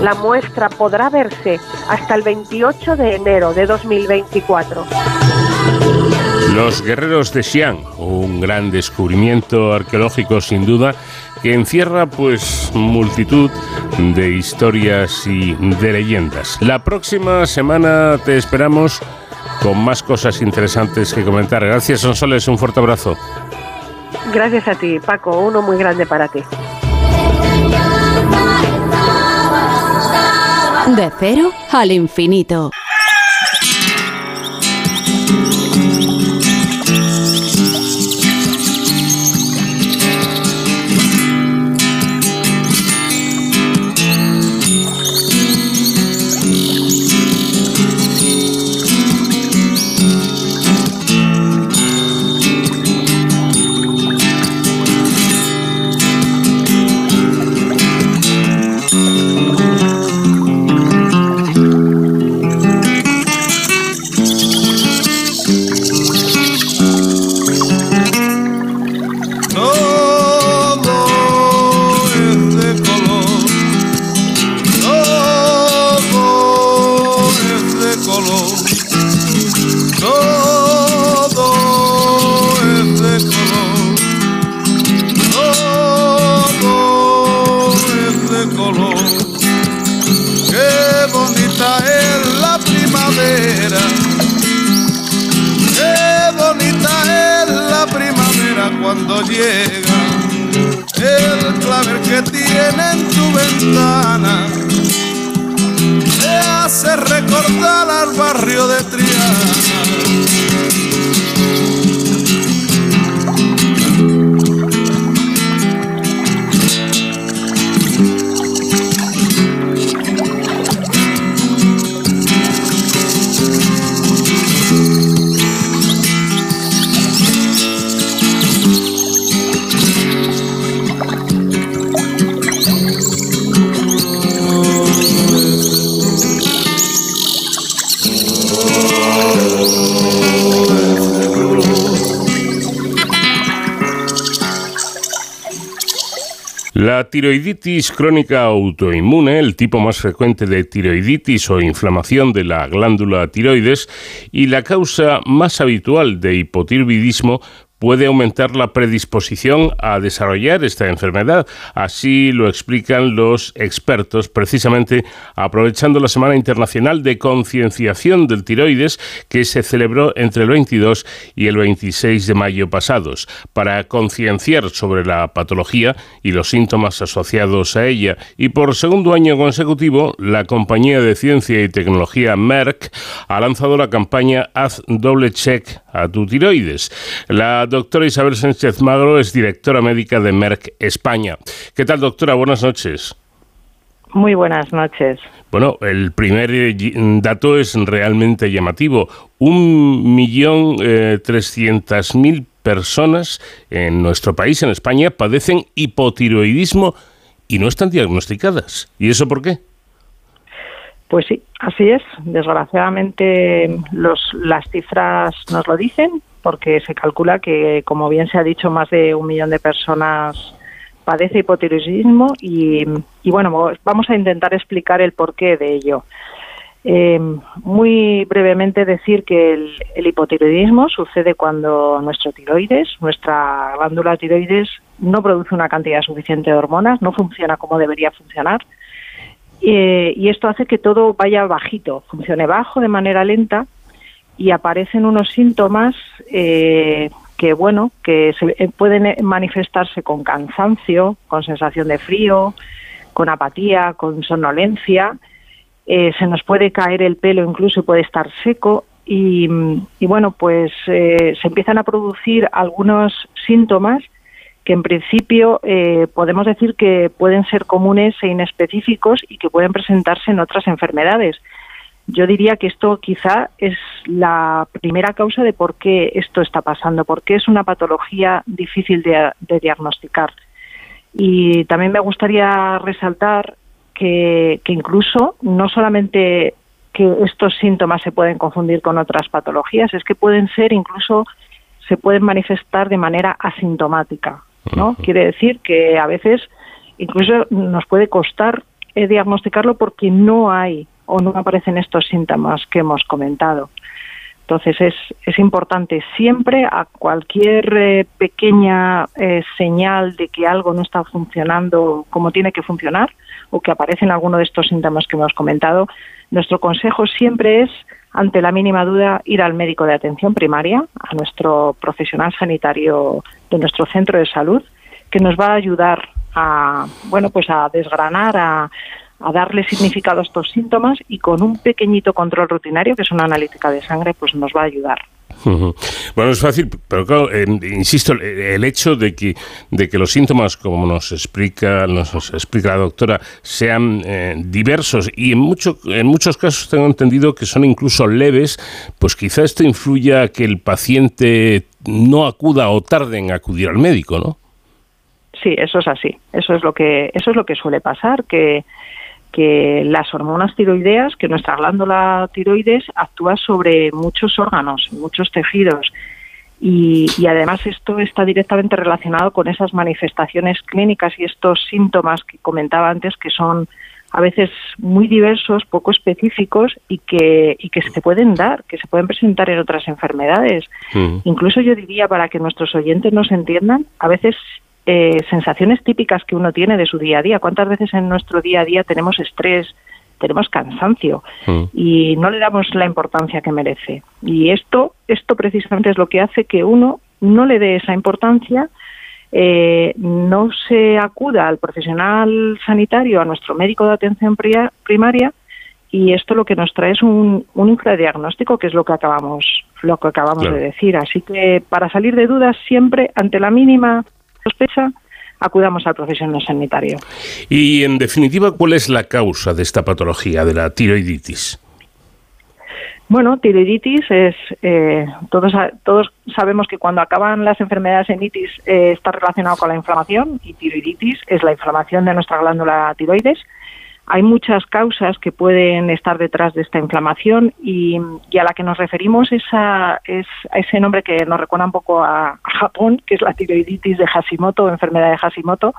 La muestra podrá verse hasta el 28 de enero de 2024. Los guerreros de Xi'an, un gran descubrimiento arqueológico sin duda que encierra pues multitud de historias y de leyendas. La próxima semana te esperamos con más cosas interesantes que comentar. Gracias, Sonsoles, un fuerte abrazo. Gracias a ti, Paco, uno muy grande para ti. De cero al infinito. recordar al barrio de Triana. Tiroiditis crónica autoinmune, el tipo más frecuente de tiroiditis o inflamación de la glándula tiroides y la causa más habitual de hipotiroidismo puede aumentar la predisposición a desarrollar esta enfermedad. Así lo explican los expertos, precisamente aprovechando la Semana Internacional de Concienciación del Tiroides que se celebró entre el 22 y el 26 de mayo pasados, para concienciar sobre la patología y los síntomas asociados a ella. Y por segundo año consecutivo, la compañía de ciencia y tecnología Merck ha lanzado la campaña Haz doble check a tu tiroides. La doctora Isabel Sánchez Magro es directora médica de Merck España. ¿Qué tal, doctora? Buenas noches. Muy buenas noches. Bueno, el primer eh, dato es realmente llamativo. Un millón eh, trescientas mil personas en nuestro país, en España, padecen hipotiroidismo y no están diagnosticadas. ¿Y eso por qué? Pues sí, así es. Desgraciadamente los, las cifras nos lo dicen porque se calcula que, como bien se ha dicho, más de un millón de personas padece hipotiroidismo y, bueno, vamos a intentar explicar el porqué de ello. Eh, muy brevemente decir que el, el, hipotiroidismo sucede cuando nuestro tiroides, nuestra glándula tiroides, no produce una cantidad suficiente de hormonas, no funciona como debería funcionar. Eh, y esto hace que todo vaya bajito, funcione bajo de manera lenta y aparecen unos síntomas eh, que bueno que se, eh, pueden manifestarse con cansancio, con sensación de frío, con apatía, con somnolencia. Eh, se nos puede caer el pelo, incluso puede estar seco y, y bueno pues se empiezan a producir algunos síntomas que en principio podemos decir que pueden ser comunes e inespecíficos y que pueden presentarse en otras enfermedades yo diría que esto quizá es la primera causa de por qué esto está pasando, porque es una patología difícil de, diagnosticar. Y también me gustaría resaltar que, incluso no solamente que estos síntomas se pueden confundir con otras patologías, es que pueden ser incluso se pueden manifestar de manera asintomática, ¿no? Quiere decir que a veces incluso nos puede costar eh, diagnosticarlo porque no hay o no aparecen estos síntomas que hemos comentado. Entonces es, es importante siempre a cualquier eh, pequeña eh, señal de que algo no está funcionando como tiene que funcionar o que aparecen alguno de estos síntomas que hemos comentado, nuestro consejo siempre es, ante la mínima duda, ir al médico de atención primaria, a nuestro profesional sanitario de nuestro centro de salud, que nos va a ayudar a, bueno, pues a desgranar, a, a darle significado a estos síntomas y con un pequeñito control rutinario, que es una analítica de sangre, pues nos va a ayudar. Bueno, es fácil, pero claro, insisto, el hecho de que, de que los síntomas, como nos explica, nos explica la doctora, sean eh, diversos y en, mucho, en muchos casos tengo entendido que son incluso leves, pues quizá esto influya a que el paciente no acuda o tarde en acudir al médico, ¿no? Sí, eso es así. Eso es lo que eso es lo que suele pasar, que que las hormonas tiroideas, que nuestra glándula tiroides actúa sobre muchos órganos, muchos tejidos. Y, además esto está directamente relacionado con esas manifestaciones clínicas y estos síntomas que comentaba antes que son a veces muy diversos, poco específicos y que, y que se pueden dar, que se pueden presentar en otras enfermedades. Mm. Incluso yo diría, para que nuestros oyentes nos entiendan, a veces eh, sensaciones típicas que uno tiene de su día a día. ¿Cuántas veces en nuestro día a día tenemos estrés, tenemos cansancio mm. y no le damos la importancia que merece? Y esto, esto precisamente es lo que hace que uno no le dé esa importancia, eh, no se acuda al profesional sanitario, a nuestro médico de atención primaria, y esto lo que nos trae es un, un infradiagnóstico, que es lo que acabamos, lo que acabamos de decir. Así que para salir de dudas, siempre ante la mínima sospecha, acudamos al profesional sanitario. Y en definitiva, ¿cuál es la causa de esta patología, de la tiroiditis? Bueno, tiroiditis es, eh, todos, todos sabemos que cuando acaban las enfermedades en itis eh, está relacionado con la inflamación y tiroiditis es la inflamación de nuestra glándula tiroides hay muchas causas que pueden estar detrás de esta inflamación y, a la que nos referimos es a, ese nombre que nos recuerda un poco a, Japón, que es la tiroiditis de Hashimoto enfermedad de Hashimoto.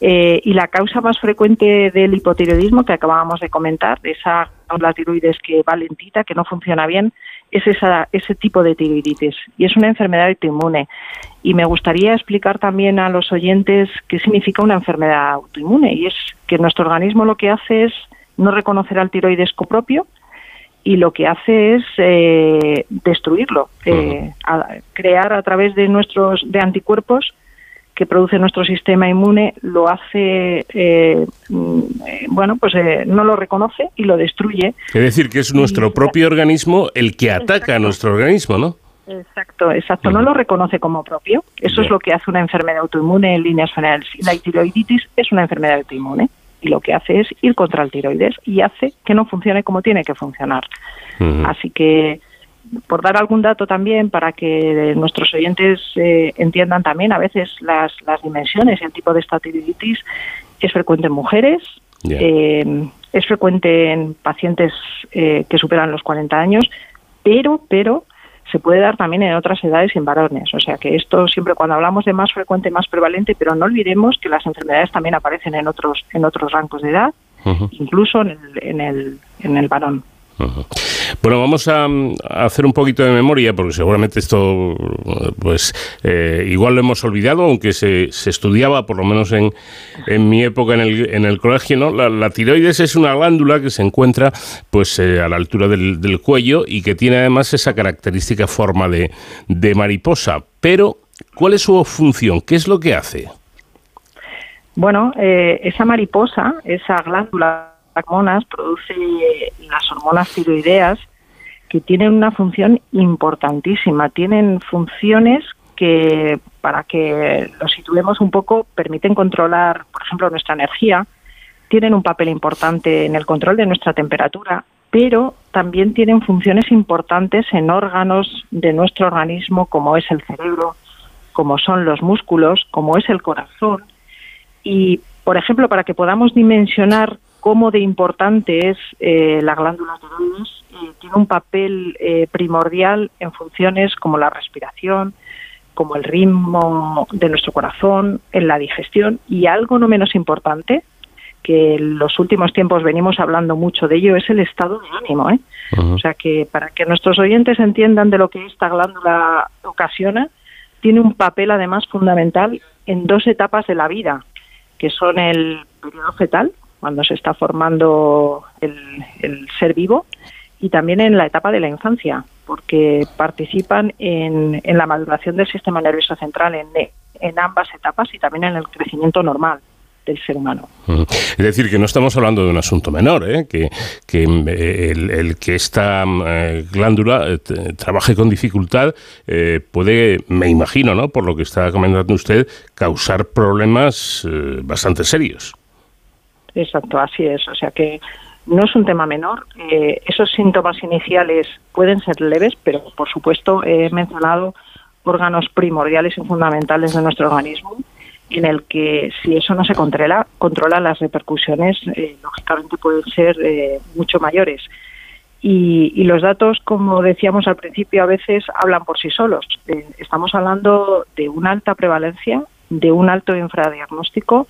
Eh, y la causa más frecuente del hipotiroidismo que acabábamos de comentar, de esa la tiroides que va lentita, que no funciona bien, es esa, ese tipo de tiroiditis. Y es una enfermedad autoinmune. Y me gustaría explicar también a los oyentes qué significa una enfermedad autoinmune. Y es que nuestro organismo lo que hace es no reconocer al tiroides copropio y lo que hace es eh, destruirlo, eh, crear a través de nuestros de anticuerpos que produce nuestro sistema inmune lo hace eh, mm, bueno pues no lo reconoce y lo destruye es decir que es nuestro propio organismo el que ataca a nuestro organismo no Exacto, exacto. No lo reconoce como propio. Eso es lo que hace una enfermedad autoinmune en líneas generales. La tiroiditis es una enfermedad autoinmune y lo que hace es ir contra el tiroides y hace que no funcione como tiene que funcionar. Así que, por dar algún dato también para que nuestros oyentes eh, entiendan también a veces las, las dimensiones y el tipo de esta tiroiditis, es frecuente en mujeres, eh, es frecuente en pacientes eh, que superan los 40 años, pero, pero se puede dar también en otras edades y en varones. O sea que esto siempre cuando hablamos de más frecuente, más prevalente, pero no olvidemos que las enfermedades también aparecen en otros, en otros rangos de edad, incluso en el, en el, en el varón. Bueno, vamos a, hacer un poquito de memoria, porque seguramente esto, pues, eh, igual lo hemos olvidado, aunque se, estudiaba, por lo menos en, en mi época en el, en el colegio, ¿no? La, tiroides es una glándula que se encuentra, pues, eh, a la altura del, cuello y que tiene además esa característica forma de, de mariposa. Pero, ¿cuál es su función? ¿Qué es lo que hace? Bueno, eh, esa mariposa, esa glándula hormonas produce las hormonas tiroideas que tienen una función importantísima, tienen funciones que, para que lo situemos un poco, permiten controlar, por ejemplo, nuestra energía, tienen un papel importante en el control de nuestra temperatura, pero también tienen funciones importantes en órganos de nuestro organismo, como es el cerebro, como son los músculos, como es el corazón. Y, por ejemplo, para que podamos dimensionar cómo de importante es eh, la glándula tiroides, eh, tiene un papel eh, primordial en funciones como la respiración, como el ritmo de nuestro corazón, en la digestión y algo no menos importante, que en los últimos tiempos venimos hablando mucho de ello, es el estado de ánimo. O sea que para que nuestros oyentes entiendan de lo que esta glándula ocasiona, tiene un papel además fundamental en dos etapas de la vida, que son el periodo fetal, cuando se está formando el, ser vivo, y también en la etapa de la infancia, porque participan en, en la maduración del sistema nervioso central en, ambas etapas y también en el crecimiento normal del ser humano. Es decir, que no estamos hablando de un asunto menor, ¿eh? que, que eh, el, que esta eh, glándula trabaje con dificultad puede, me imagino, ¿no? por lo que está comentando usted, causar problemas bastante serios. Exacto, así es. O sea que no es un tema menor. Eh, esos síntomas iniciales pueden ser leves, pero por supuesto he mencionado órganos primordiales y fundamentales de nuestro organismo en el que si eso no se controla, controla las repercusiones eh, lógicamente pueden ser eh, mucho mayores. Y, y, los datos, como decíamos al principio, a veces hablan por sí solos. estamos hablando de una alta prevalencia, de un alto infradiagnóstico,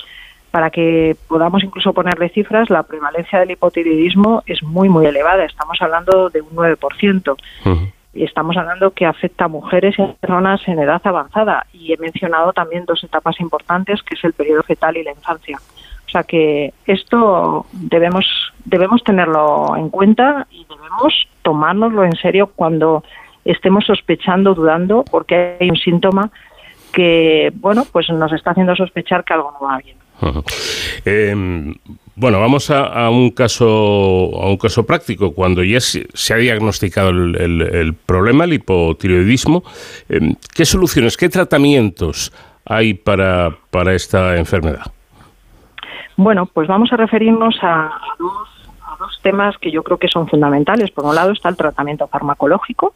para que podamos incluso ponerle cifras, la prevalencia del hipotiroidismo es muy, muy elevada. Estamos hablando de un 9%. Y estamos hablando que afecta a mujeres y a personas en edad avanzada. Y he mencionado también dos etapas importantes, que es el periodo fetal y la infancia. O sea que esto debemos, debemos tenerlo en cuenta y debemos tomárnoslo en serio cuando estemos sospechando, dudando, porque hay un síntoma que, bueno, pues nos está haciendo sospechar que algo no va bien. Em, bueno, vamos a, un caso a un caso práctico. Cuando ya se, ha diagnosticado el, problema, el hipotiroidismo, em, ¿qué soluciones, qué tratamientos hay para, para esta enfermedad? Bueno, pues vamos a referirnos a dos temas que yo creo que son fundamentales. Por un lado está el tratamiento farmacológico,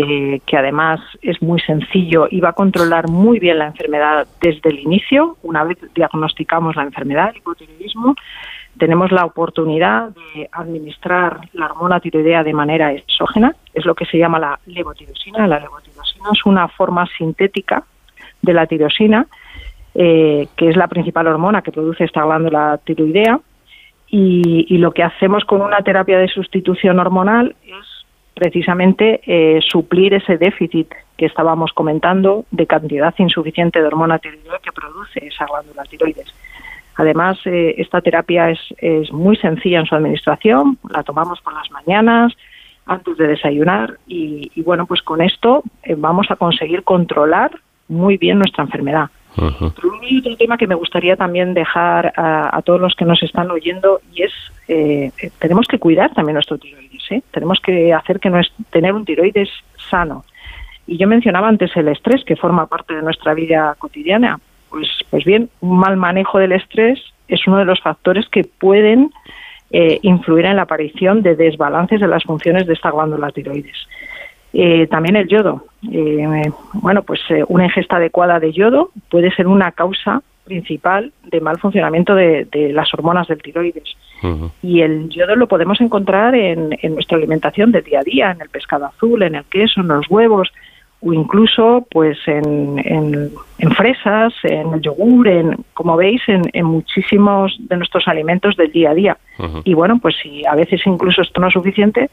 que, además es muy sencillo y va a controlar muy bien la enfermedad desde el inicio. Una vez diagnosticamos la enfermedad, el hipotiroidismo, tenemos la oportunidad de administrar la hormona tiroidea de manera exógena, es lo que se llama la levotirosina. La levotirosina es una forma sintética de la tirosina eh, que es la principal hormona que produce esta glándula tiroidea. Y, lo que hacemos con una terapia de sustitución hormonal es precisamente eh, suplir ese déficit que estábamos comentando de cantidad insuficiente de hormona tiroidea que produce esa glándula tiroides. Además, eh, esta terapia es, es, muy sencilla en su administración, la tomamos por las mañanas, antes de desayunar y, bueno, pues con esto eh, vamos a conseguir controlar muy bien nuestra enfermedad. Pero hay otro tema que me gustaría también dejar a, todos los que nos están oyendo y es eh, tenemos que cuidar también nuestro tiroides, ¿eh? tenemos que hacer que no es, tener un tiroides sano. Y yo mencionaba antes el estrés que forma parte de nuestra vida cotidiana. Pues, pues bien, un mal manejo del estrés es uno de los factores que pueden eh, influir en la aparición de desbalances de las funciones de esta glándula tiroides. Eh, también el yodo. Eh, bueno, pues una ingesta adecuada de yodo puede ser una causa principal de mal funcionamiento de, las hormonas del tiroides. Y el yodo lo podemos encontrar en, en, nuestra alimentación de día a día, en el pescado azul, en el queso, en los huevos, o incluso pues en, en, fresas, en el yogur, en, como veis, en, muchísimos de nuestros alimentos del día a día. Y bueno, pues si a veces incluso esto no es suficiente,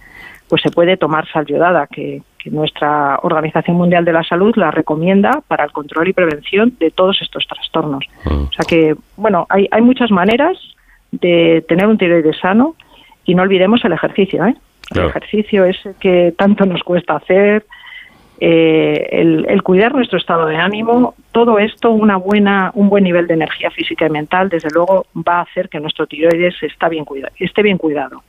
pues se puede tomar sal yodada, que, nuestra Organización Mundial de la Salud la recomienda para el control y prevención de todos estos trastornos. O sea que, bueno, hay, hay muchas maneras de tener un tiroides sano y no olvidemos el ejercicio, ¿eh? El ejercicio es que tanto nos cuesta hacer, eh, el, cuidar nuestro estado de ánimo, todo esto, una buena, un buen nivel de energía física y mental, desde luego va a hacer que nuestro tiroides está bien esté bien cuidado.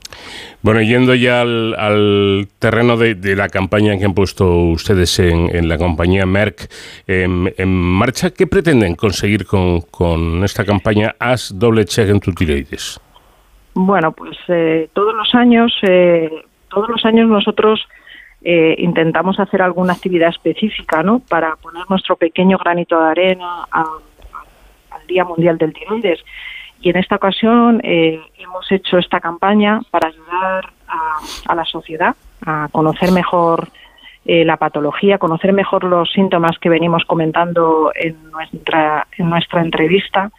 Bueno, yendo ya al, terreno de, la campaña que han puesto ustedes en, la compañía Merck en, marcha, ¿qué pretenden conseguir con, esta campaña Haz doble check en tu tiroides? Bueno, pues eh, todos los años, eh, todos los años nosotros eh, intentamos hacer alguna actividad específica ¿no? para poner nuestro pequeño granito de arena al Día Mundial del Tiroides. Y en esta ocasión eh, hemos hecho esta campaña para ayudar a, la sociedad a conocer mejor eh, la patología, conocer mejor los síntomas que venimos comentando en nuestra, en nuestra entrevista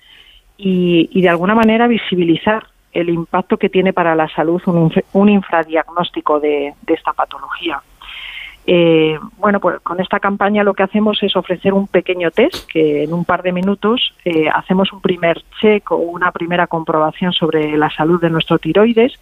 y, de alguna manera visibilizar el impacto que tiene para la salud un, infradiagnóstico de esta patología. Eh, bueno, pues con esta campaña lo que hacemos es ofrecer un pequeño test que en un par de minutos eh, hacemos un primer check o una primera comprobación sobre la salud de nuestro tiroides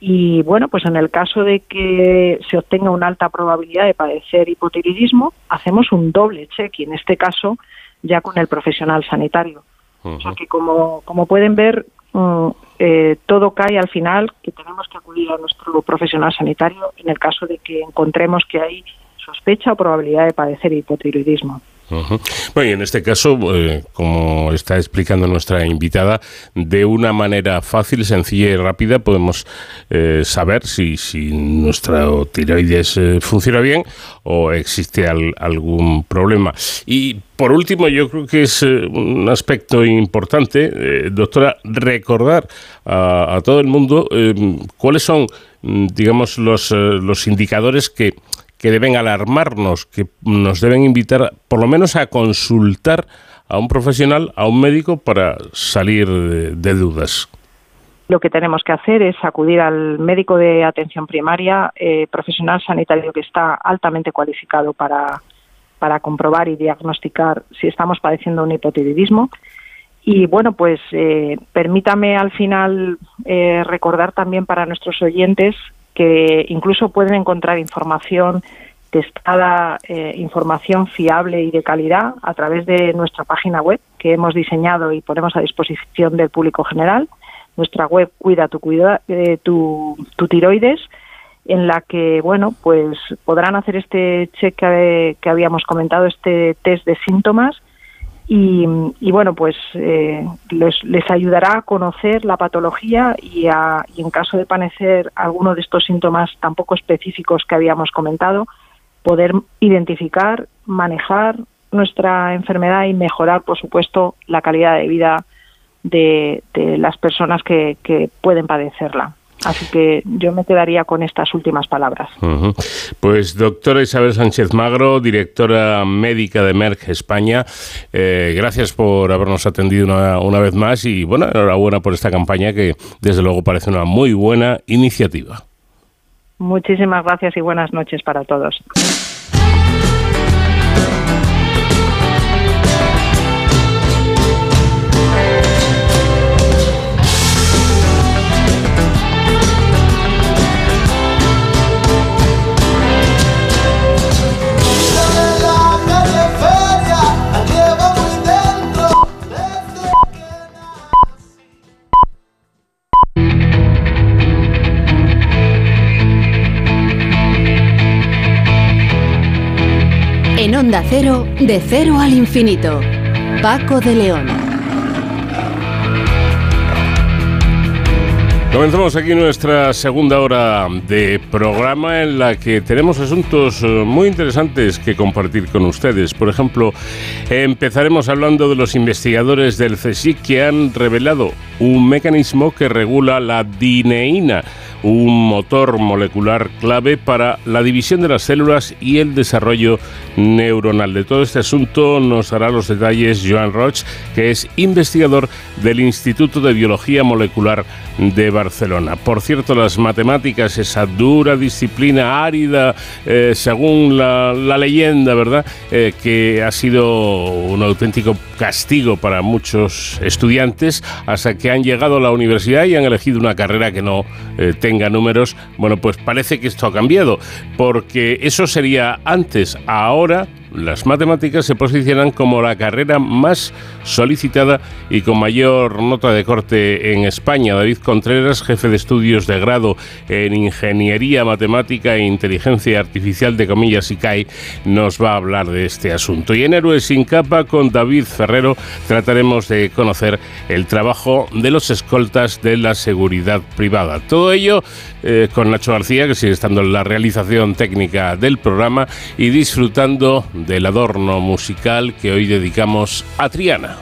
y bueno, pues en el caso de que se obtenga una alta probabilidad de padecer hipotiroidismo, hacemos un doble check y en este caso ya con el profesional sanitario. O sea que como, como pueden ver, mm, eh, todo cae al final que tenemos que acudir a nuestro profesional sanitario en el caso de que encontremos que hay sospecha o probabilidad de padecer hipotiroidismo. Bueno, y en este caso, eh, como está explicando nuestra invitada, de una manera fácil, sencilla y rápida podemos eh, saber si, si nuestra tiroides eh, funciona bien o existe algún problema. Y por último, yo creo que es un aspecto importante, doctora, recordar a, a, todo el mundo cuáles son, mm, digamos, los, los indicadores que que deben alarmarnos, que nos deben invitar por lo menos a consultar a un profesional, a un médico para salir de, dudas. Lo que tenemos que hacer es acudir al médico de atención primaria, eh, profesional sanitario que está altamente cualificado para, para comprobar y diagnosticar si estamos padeciendo un hipotiroidismo. Y bueno, pues eh, permítame al final eh, recordar también para nuestros oyentes que incluso pueden encontrar información testada, eh, información fiable y de calidad a través de nuestra página web que hemos diseñado y ponemos a disposición del público general. Nuestra web Cuida tu, cuida, eh, tu, tiroides, en la que bueno pues podrán hacer este check que, que habíamos comentado, este test de síntomas y, bueno, pues eh, les, ayudará a conocer la patología y, en caso de padecer alguno de estos síntomas tan poco específicos que habíamos comentado, poder identificar, manejar nuestra enfermedad y mejorar, por supuesto, la calidad de vida de, las personas que, pueden padecerla. Así que yo me quedaría con estas últimas palabras. Pues doctora Isabel Sánchez Magro, directora médica de Merck España, eh, gracias por habernos atendido una, una vez más y bueno, enhorabuena por esta campaña que desde luego parece una muy buena iniciativa. Muchísimas gracias y buenas noches para todos. Onda Cero, de cero al infinito. Paco de León. Comenzamos aquí nuestra segunda hora de programa en la que tenemos asuntos eh, muy interesantes que compartir con ustedes. Por ejemplo, empezaremos hablando de los investigadores del CSIC que han revelado un mecanismo que regula la dineína un motor molecular clave para la división de las células y el desarrollo neuronal. De todo este asunto nos hará los detalles Joan Roch, que es investigador del Instituto de Biología Molecular de Barcelona. Por cierto, las matemáticas, esa dura disciplina árida, eh, según la, leyenda, ¿verdad?, eh, que ha sido un auténtico castigo para muchos estudiantes hasta que han llegado a la universidad y han elegido una carrera que no eh, tenga números. Bueno, pues parece que esto ha cambiado, porque eso sería antes. Ahora las matemáticas se posicionan como la carrera más solicitada y con mayor nota de corte en España. David Contreras, jefe de estudios de grado en Ingeniería Matemática e Inteligencia Artificial de Comillas ICAI, nos va a hablar de este asunto. Y en Héroes sin capa, con David Ferrero, trataremos de conocer el trabajo de los escoltas de la seguridad privada. Todo ello eh, con Nacho García, que sigue estando en la realización técnica del programa y disfrutando del adorno musical que hoy dedicamos a Triana.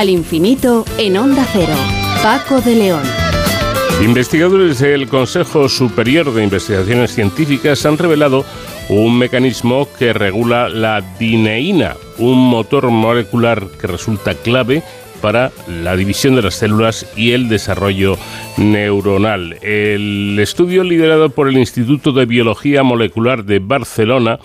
Al infinito en Onda Cero. Paco de León. Investigadores del Consejo Superior de Investigaciones Científicas han revelado un mecanismo que regula la dineína, un motor molecular que resulta clave para la división de las células y el desarrollo neuronal. El estudio liderado por el Instituto de Biología Molecular de Barcelona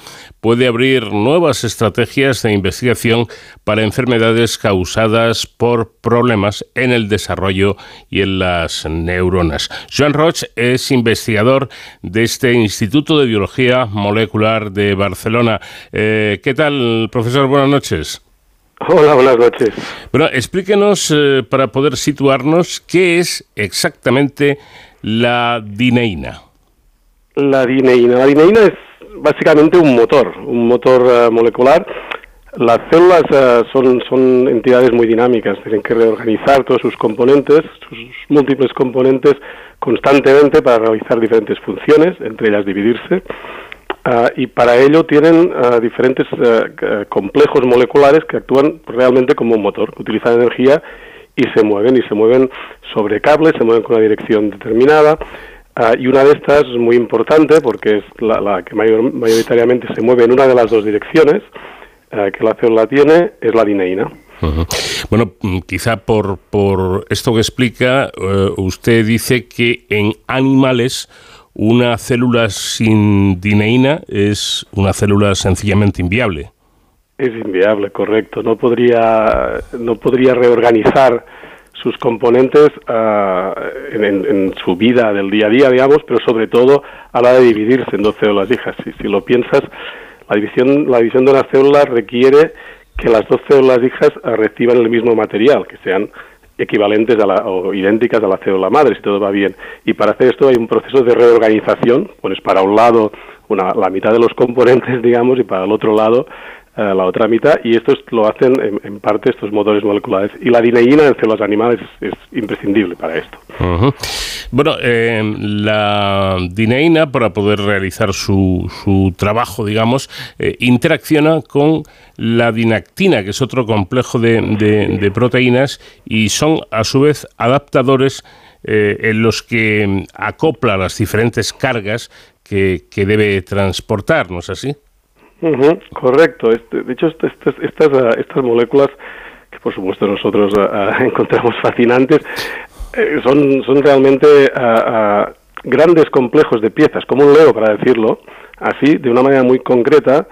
puede abrir nuevas estrategias de investigación para enfermedades causadas por problemas en el desarrollo y en las neuronas. Joan Roch es investigador de este Instituto de Biología Molecular de Barcelona. Eh, ¿Qué tal, profesor? Buenas noches. Hola, buenas noches. Bueno, explíquenos, eh, para poder situarnos, qué es exactamente la dineína. La dineína. La dineína es básicamente un motor, un motor eh, molecular. Las células eh, son, son entidades muy dinámicas, tienen que reorganizar todos sus componentes, sus múltiples componentes constantemente para realizar diferentes funciones, entre ellas dividirse. Ah, y para ello tienen ah, diferentes ah, complejos moleculares que actúan realmente como un motor, utilizan energía y se mueven, y se mueven sobre cables, se mueven con una dirección determinada. Y una de estas es muy importante porque es la, que mayoritariamente se mueve en una de las dos direcciones que la célula tiene, es la dineína. Bueno, mm, quizá por, por esto que explica, eh, usted dice que en animales una célula sin dineína es una célula sencillamente inviable. Es inviable, correcto. No podría, no podría reorganizar sus componentes ah, en, su vida del día a día, digamos, pero sobre todo a la de dividirse en dos células hijas. Si, si lo piensas, la división, la división de una célula requiere que las dos células hijas reciban el mismo material, que sean equivalentes a la, o idénticas a la célula madre, si todo va bien. Y para hacer esto hay un proceso de reorganización, pones para un lado una, la mitad de los componentes, digamos, y para el otro lado eh, la otra mitad, y esto lo hacen en, parte estos motores moleculares. Y la dineína en células animales es, imprescindible para esto. Bueno, eh, la dineína, para poder realizar su, su trabajo, digamos, eh, interacciona con la dinactina, que es otro complejo de, de, proteínas, y son a su vez adaptadores en los que acopla las diferentes cargas que, que debe transportar, ¿no es así? Correcto. Este, de hecho, este, este, estas, ah, estas moléculas, que por supuesto nosotros ah, ah, encontramos fascinantes, eh, son, son realmente grandes complejos de piezas, como un Lego, para decirlo así, de una manera muy concreta,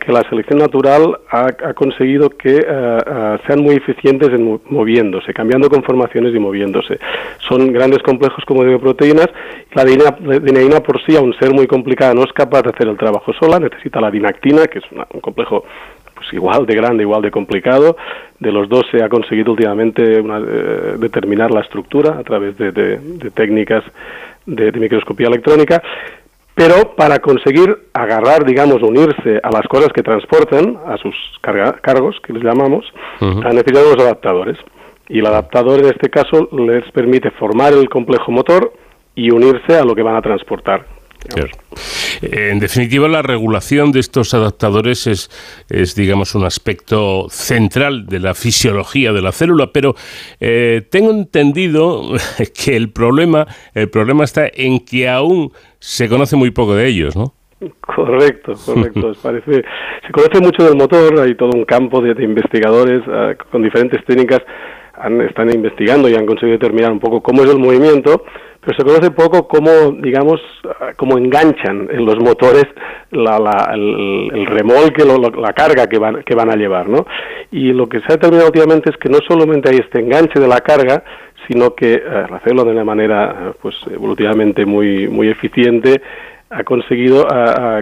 que la selección natural ha, conseguido que eh, sean muy eficientes en moviéndose, cambiando conformaciones y moviéndose. Son grandes complejos como de proteínas. La dineína por sí, aun ser muy complicada, no es capaz de hacer el trabajo sola, necesita la dinactina, que es un complejo pues igual de grande, igual de complicado. De los dos se ha conseguido últimamente eh, determinar la estructura a través de, técnicas de, microscopía electrónica pero para conseguir agarrar, digamos, unirse a las cosas que transportan, a sus cargos, que les llamamos, han necesitado los adaptadores. Y el adaptador, en este caso, les permite formar el complejo motor y unirse a lo que van a transportar. En definitiva, la regulación de estos adaptadores es, es, digamos, un aspecto central de la fisiología de la célula, pero eh, tengo entendido que el problema, el problema está en que aún se conoce muy poco de ellos, ¿no? Correcto, correcto. Parece, se conoce mucho del motor, hay todo un campo de, investigadores ah, con diferentes técnicas han, están investigando y han conseguido determinar un poco cómo es el movimiento, pero se conoce poco cómo, digamos, cómo enganchan en los motores la, el, remolque, la carga que van, que van a llevar, ¿no? Y lo que se ha determinado últimamente es que no solamente hay este enganche de la carga, sino que eh, la célula de una manera, pues, evolutivamente muy, muy eficiente, ha conseguido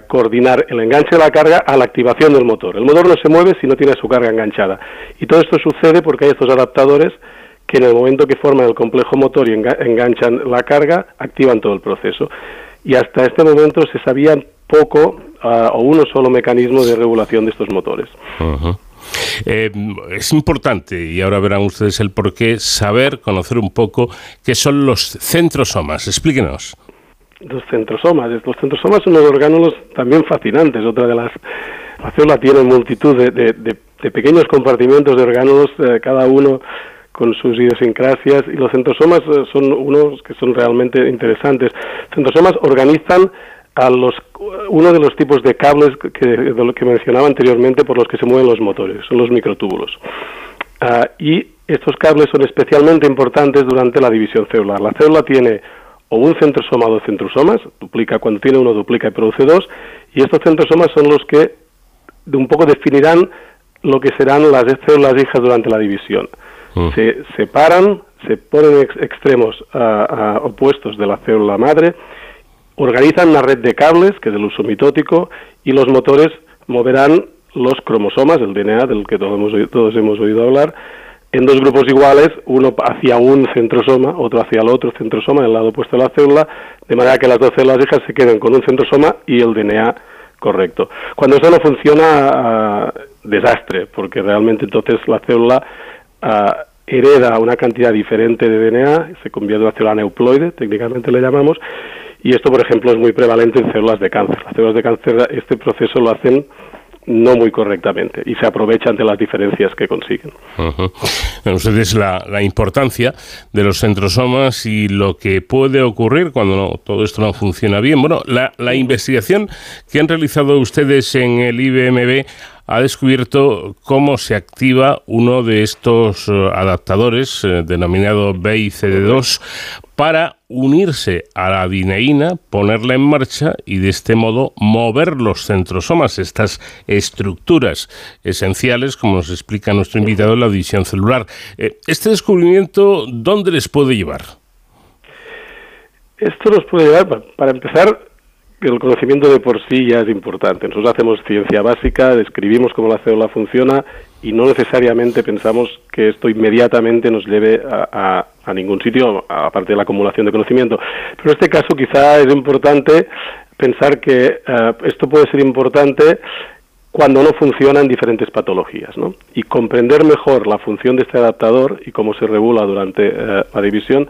coordinar el enganche de la carga a la activación del motor. El motor no se mueve si no tiene su carga enganchada. Y todo esto sucede porque hay estos adaptadores que en el momento que forman el complejo motor y enganchan la carga, activan todo el proceso. Y hasta este momento se sabía poco o uno solo mecanismo de regulación de estos motores. Eh, es importante, y ahora verán ustedes el porqué, saber, conocer un poco qué son los centrosomas. Explíquenos. Los centrosomas. Los centrosomas son unos orgánulos también fascinantes. Otra de las. La célula tiene multitud de pequeños compartimientos de orgánulos, eh, cada uno con sus idiosincrasias, y los centrosomas eh, son unos que son realmente interesantes. Centrosomas organizan a los uno de los tipos de cables que mencionaba anteriormente por los que se mueven los motores, son los microtúbulos. Ah, y estos cables son especialmente importantes durante la división celular. La célula tiene o un centrosoma o dos centrosomas, duplica cuando tiene uno, duplica y produce dos, y estos centrosomas son los que de un poco definirán lo que serán las células hijas durante la división. Mm. Se separan, se ponen extremos opuestos de la célula madre, organizan una red de cables, que es el uso mitótico, y los motores moverán los cromosomas, el DNA del que todos hemos, todos hemos oído hablar, en dos grupos iguales, uno hacia un centrosoma, otro hacia el otro centrosoma, en el lado opuesto de la célula, de manera que las dos células hijas se queden con un centrosoma y el DNA correcto. Cuando eso no funciona, ah, desastre, porque realmente entonces la célula ah, hereda una cantidad diferente de DNA, se convierte en una célula neuploide, técnicamente le llamamos, y esto, por ejemplo, es muy prevalente en células de cáncer. Las células de cáncer este proceso lo hacen no muy correctamente y se aprovechan de las diferencias que consiguen. ustedes la, la, importancia de los centrosomas y lo que puede ocurrir cuando todo esto no funciona bien. Bueno, la, la investigación que han realizado ustedes en el IBMB ha descubierto cómo se activa uno de estos eh, adaptadores eh, denominado BICD2 para unirse a la dineína, ponerla en marcha y de este modo mover los centrosomas, estas estructuras esenciales, como nos explica nuestro invitado en la división celular. Eh, ¿Este descubrimiento dónde les puede llevar? Esto nos puede llevar, para empezar, el conocimiento de por sí ya es importante. Nosotros hacemos ciencia básica, describimos cómo la célula funciona y no necesariamente pensamos que esto inmediatamente nos lleve a, ningún sitio, aparte de la acumulación de conocimiento. Pero en este caso quizá es importante pensar que eh, esto puede ser importante cuando no funciona en diferentes patologías, ¿no? Y comprender mejor la función de este adaptador y cómo se regula durante eh, la división,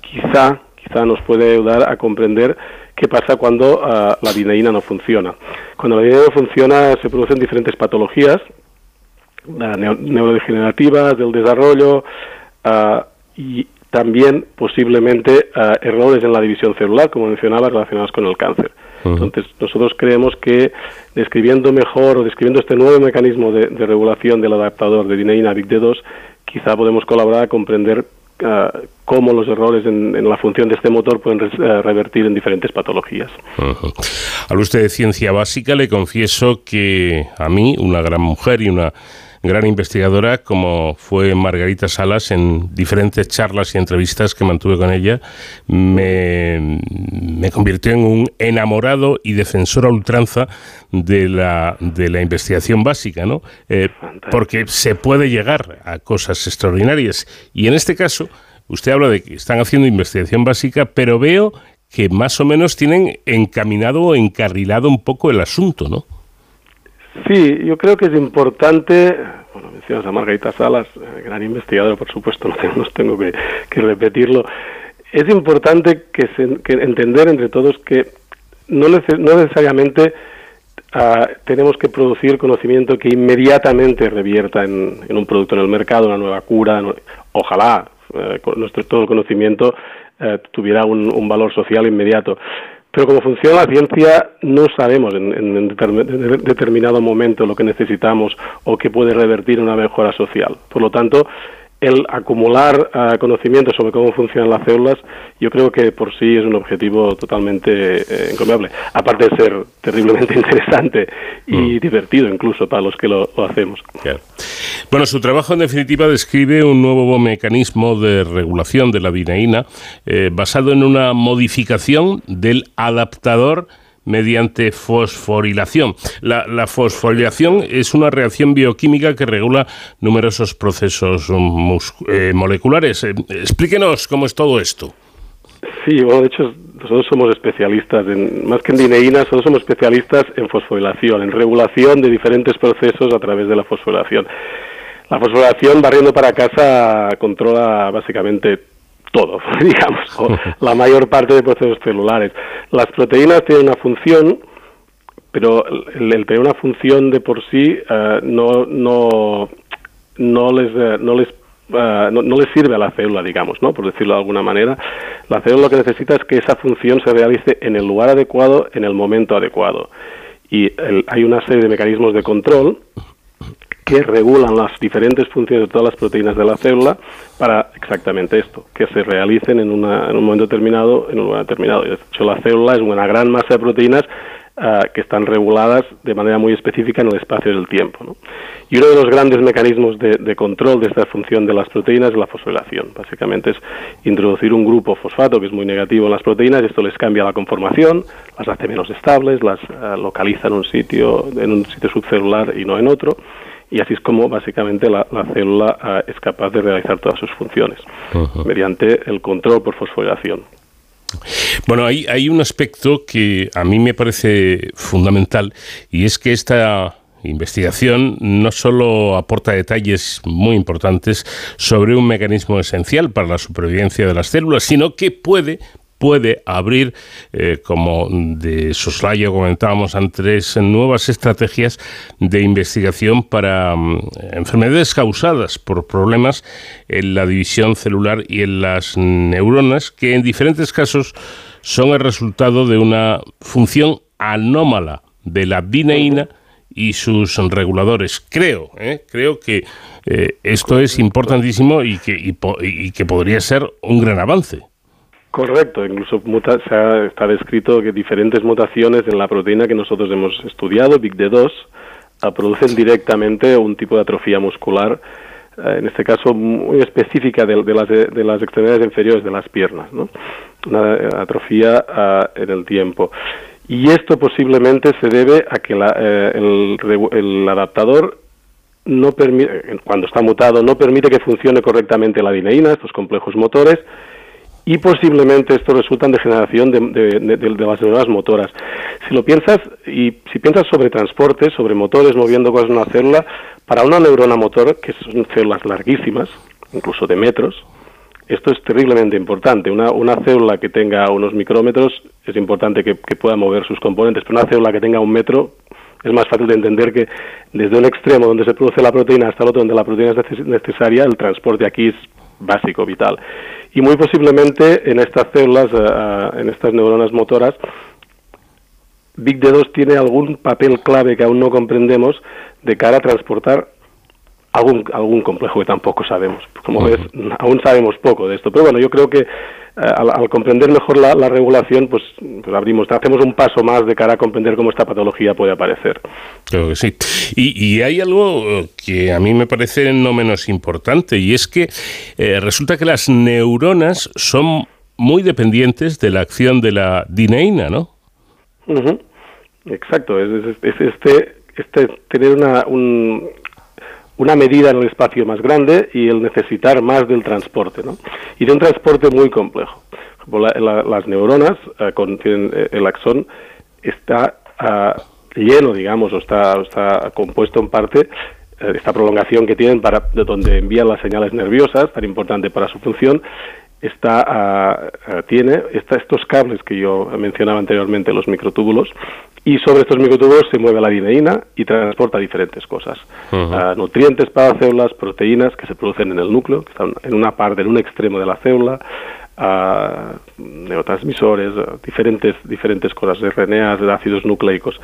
quizá, quizá nos puede ayudar a comprender qué pasa cuando ah, la dineína no funciona. Cuando la dineína no funciona se producen diferentes patologías neurodegenerativas del desarrollo ah, y también posiblemente ah, errores en la división celular, como mencionaba, relacionados con el cáncer. Entonces, nosotros creemos que describiendo mejor o describiendo este nuevo mecanismo de, regulación del adaptador de dineína BIC-D2, quizá podemos colaborar a comprender cómo los errores en, la función de este motor pueden eh, revertir en diferentes patologías. Habla usted de ciencia básica, le confieso que a mí, una gran mujer y una gran investigadora como fue Margarita Salas en diferentes charlas y entrevistas que mantuve con ella, me, convirtió en un enamorado y defensor a ultranza de la, de la investigación básica, ¿no? Eh, porque se puede llegar a cosas extraordinarias. Y en este caso, usted habla de que están haciendo investigación básica, pero veo que más o menos tienen encaminado o encarrilado un poco el asunto, ¿no? Sí, yo creo que es importante, bueno, mencionas a Margarita Salas, eh, gran investigadora, por supuesto, no tengo, tengo que, repetirlo. Es importante que, entender entre todos que no, no necesariamente ah, tenemos que producir conocimiento que inmediatamente revierta en, un producto en el mercado, una nueva cura. ojalá eh, nuestro, todo el conocimiento eh, tuviera un valor social inmediato pero como funciona la ciencia, no sabemos en, determinado momento lo que necesitamos o que puede revertir una mejora social. Por lo tanto, el acumular uh, conocimiento sobre cómo funcionan las células, yo creo que por sí es un objetivo totalmente eh, aparte de ser terriblemente interesante y mm. divertido incluso para los que lo, hacemos. Bueno, su trabajo en definitiva describe un nuevo mecanismo de regulación de la dineína eh, basado en una modificación del adaptador mediante fosforilación. La, fosforilación es una reacción bioquímica que regula numerosos procesos eh, moleculares. Eh, explíquenos cómo es todo esto. Sí, bueno, de hecho nosotros somos especialistas, en, más que en dineína, nosotros somos especialistas en fosforilación, en regulación de diferentes procesos a través de la fosforilación. La fosforilación, barriendo para casa, controla básicamente todo, digamos, o la mayor parte de procesos celulares. Las proteínas tienen una función pero el, tener una función de por sí eh, no, no, no les, eh, no les no, no, les sirve a la célula, digamos, ¿no? por decirlo de alguna manera. La célula lo que necesita es que esa función se realice en el lugar adecuado, en el momento adecuado. Y hay una serie de mecanismos de control que regulan las diferentes funciones de todas las proteínas de la célula para exactamente esto, que se realicen en, una, en un momento determinado, en un lugar determinado. De hecho, la célula es una gran masa de proteínas ah, que están reguladas de manera muy específica en el espacio del tiempo. Y uno de los grandes mecanismos de, control de esta función de las proteínas es la fosforilación. Básicamente es introducir un grupo fosfato que es muy negativo en las proteínas, y esto les cambia la conformación, las hace menos estables, las ah, localiza en un sitio, en un sitio subcelular y no en otro y así es como básicamente la, célula ah, es capaz de realizar todas sus funciones mediante el control por fosforilación. Bueno, hay, hay un aspecto que a mí me parece fundamental y es que esta investigación no solo aporta detalles muy importantes sobre un mecanismo esencial para la supervivencia de las células, sino que puede puede abrir, eh, como de soslayo comentábamos antes, nuevas estrategias de investigación para mm, enfermedades causadas por problemas en la división celular y en las neuronas, que en diferentes casos son el resultado de una función anómala de la dineína y sus reguladores. Creo, ¿eh? creo que eh, esto es importantísimo y que, y que podría ser un gran avance. Correcto, incluso se ha, está descrito que diferentes mutaciones en la proteína que nosotros hemos estudiado, BIGD2, producen directamente un tipo de atrofía muscular, eh, en este caso muy específica de, las, de, las, extremidades inferiores de las piernas, ¿no? una atrofía ah, en el tiempo. Y esto posiblemente se debe a que eh, el, el adaptador no permite, cuando está mutado, no permite que funcione correctamente la dineína, estos complejos motores, y posiblemente esto resulta en degeneración de, las neuronas motoras. Si lo piensas, y si piensas sobre transporte, sobre motores moviendo cosas en una célula, para una neurona motor, que son células larguísimas, incluso de metros, esto es terriblemente importante. Una, una célula que tenga unos micrómetros es importante que, pueda mover sus componentes, pero una célula que tenga un metro es más fácil de entender que desde un extremo donde se produce la proteína hasta el otro donde la proteína es necesaria, el transporte aquí es básico, vital. Y muy posiblemente en estas células, eh, eh, en estas neuronas motoras, Big D2 tiene algún papel clave que aún no comprendemos de cara a transportar algún, algún complejo que tampoco sabemos. Como ves, aún sabemos poco de esto. Pero bueno, yo creo que eh, al, comprender mejor la, regulación, pues, pues, abrimos, hacemos un paso más de cara a comprender cómo esta patología puede aparecer. Creo que sí. Y, hay algo que a mí me parece no menos importante, y es que eh, resulta que las neuronas son muy dependientes de la acción de la dineína, ¿no? Exacto, es, este, este tener una, un, una medida en el espacio más grande y el necesitar más del transporte, ¿no? Y de un transporte muy complejo. las neuronas eh, eh, el axón está ah, lleno, digamos, o está, está compuesto en parte eh, esta prolongación que tienen para de donde envían las señales nerviosas, tan importante para su función, está ah, ah, tiene está, estos cables que yo mencionaba anteriormente, los microtúbulos, y sobre estos microtúbulos se mueve la dineína y transporta diferentes cosas. Ah, nutrientes para células, proteínas que se producen en el núcleo, que están en una parte, en un extremo de la célula, uh, neurotransmisores, diferentes, diferentes cosas, RNAs, de ácidos nucleicos.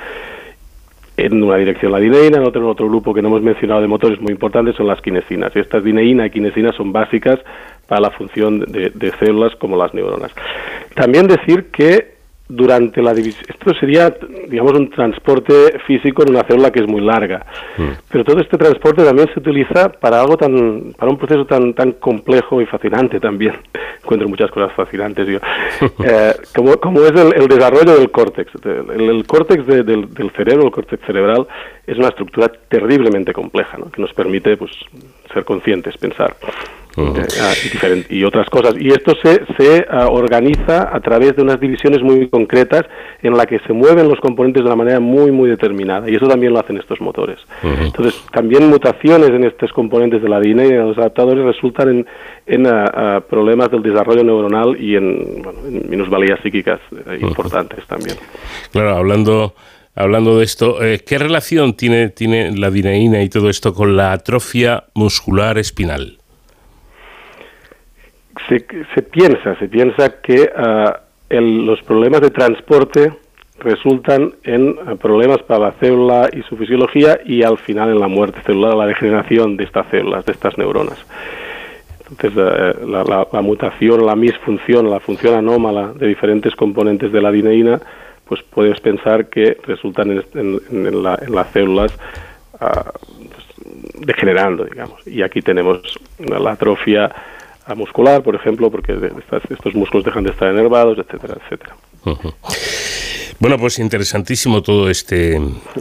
En una dirección la dineína, en otro, otro grupo que no hemos mencionado de motores muy importantes son las quinesinas. Y estas dineína y quinesinas son básicas para la función de células como las neuronas. También decir que durante la división. Esto sería, digamos, un transporte físico en una célula que es muy larga. Mm. Pero todo este transporte también se utiliza para algo tan, para un proceso tan, tan complejo y fascinante también. Encuentro muchas cosas fascinantes. Eh, como, como es el, desarrollo del córtex. El, córtex del, cerebro, el córtex cerebral, es una estructura terriblemente compleja, ¿no? que nos permite pues, ser conscientes, pensar. Eh, ah, y, otras cosas. Y esto se, se ah, organiza a través de unas divisiones muy concretas en la que se mueven los componentes de una manera muy, muy determinada. Y eso también lo hacen estos motores. Entonces, también mutaciones en estos componentes de la ADN y de los adaptadores resultan en, en ah, problemas del desarrollo neuronal y en, bueno, en minusvalías psíquicas eh, importantes también. Claro, hablando hablando de esto, eh, ¿qué relación tiene, tiene la dineína y todo esto con la atrofia muscular espinal? Se, piensa, se piensa que ah, los problemas de transporte resultan en ah, problemas para la célula y su fisiología y al final en la muerte celular, la degeneración de estas células, de estas neuronas. Entonces, eh, la, mutación, la misfunción, la función anómala de diferentes componentes de la dineína, pues puedes pensar que resultan en, las células ah, pues, degenerando, digamos. Y aquí tenemos la atrofia muscular, por ejemplo, porque estos músculos dejan de estar enervados, etcétera, etcétera. Bueno, pues interesantísimo todo este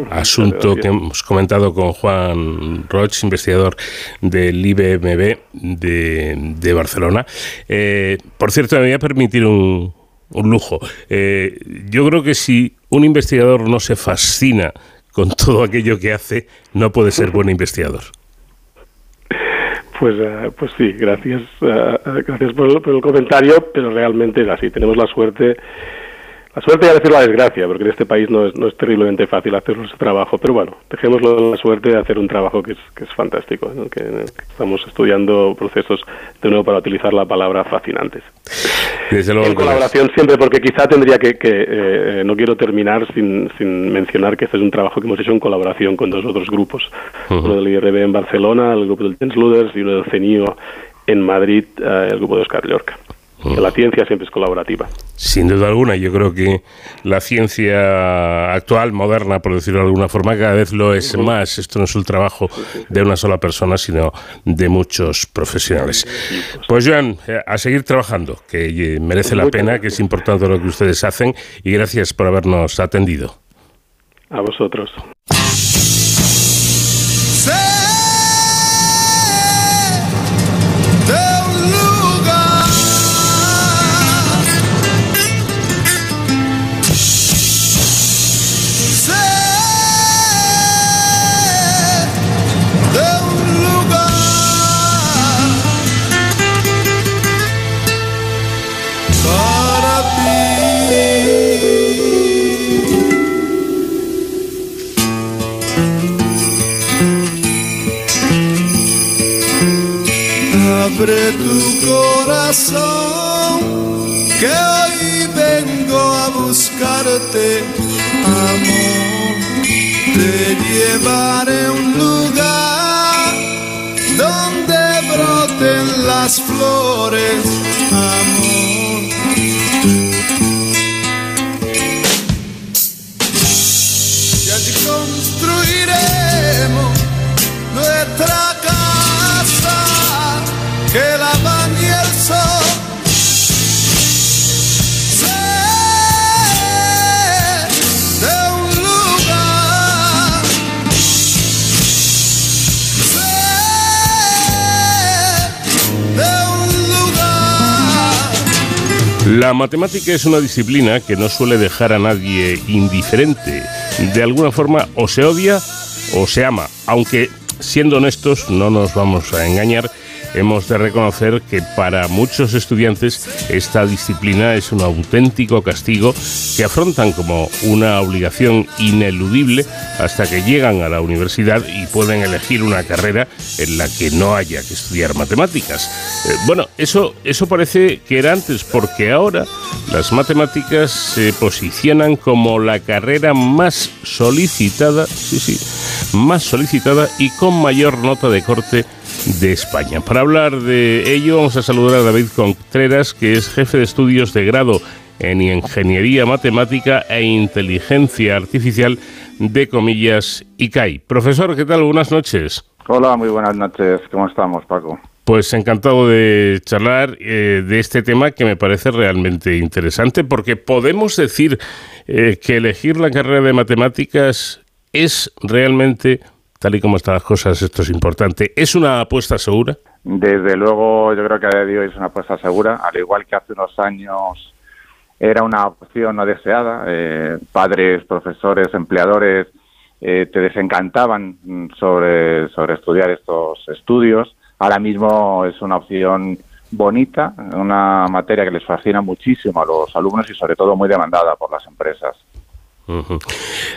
asunto que hemos comentado con Juan Roch, investigador del IBMB de, Barcelona. Eh, por cierto, me voy a permitir un, lujo. Eh, yo creo que si un investigador no se fascina con todo aquello que hace, no puede ser buen investigador. Pues, eh, pues sí, gracias, gracias por, por, el comentario, pero realmente es así. Tenemos la suerte la suerte y a veces la desgracia, porque en este país no es, no es terriblemente fácil hacer ese trabajo, pero bueno, dejémoslo la suerte de hacer un trabajo que es, que es fantástico, que, estamos estudiando procesos, de nuevo para utilizar la palabra fascinantes. en colaboración siempre, porque quizá tendría que, que eh, no quiero terminar sin, sin mencionar que este es un trabajo que hemos hecho en colaboración con dos otros grupos, uno del IRB en Barcelona, el grupo del Jens Luders y uno del CENIO en Madrid, eh, el grupo de Oscar Llorca la ciencia siempre es colaborativa. Sin duda alguna, yo creo que la ciencia actual, moderna, por decirlo de alguna forma, cada vez lo es más. Esto no es un trabajo de una sola persona, sino de muchos profesionales. Pues Joan, eh, a seguir trabajando, que eh, merece la pena, que es importante lo que ustedes hacen, y gracias por habernos atendido. A vosotros. Abre tu corazón, que hoy vengo a buscarte, amor. Te llevaré a un lugar donde broten las flores, amor. Y allí construiremos nuestra La matemática es una disciplina que no suele dejar a nadie indiferente. De alguna forma o se odia o se ama, aunque siendo honestos no nos vamos a engañar hemos de reconocer que para muchos estudiantes esta disciplina es un auténtico castigo que afrontan como una obligación ineludible hasta que llegan a la universidad y pueden elegir una carrera en la que no haya que estudiar matemáticas. Eh, bueno, eso, eso parece que era antes, porque ahora las matemáticas se posicionan como la carrera más solicitada, sí, sí, más solicitada y con mayor nota de corte de España. Para hablar de ello vamos a saludar a David Contreras, que es jefe de estudios de grado en Ingeniería Matemática e Inteligencia Artificial de comillas ICAI. Profesor, ¿qué tal? Buenas noches. Hola, muy buenas noches. ¿Cómo estamos, Paco? Pues encantado de charlar eh, de este tema que me parece realmente interesante porque podemos decir eh, que elegir la carrera de matemáticas es realmente tal y como están las cosas, esto es importante. ¿Es una apuesta segura? Desde luego, yo creo que a día de hoy es una apuesta segura, al igual que hace unos años era una opción no deseada. Eh, padres, profesores, empleadores eh, te desencantaban sobre, sobre estudiar estos estudios. Ahora mismo es una opción bonita, una materia que les fascina muchísimo a los alumnos y sobre todo muy demandada por las empresas. Ujú.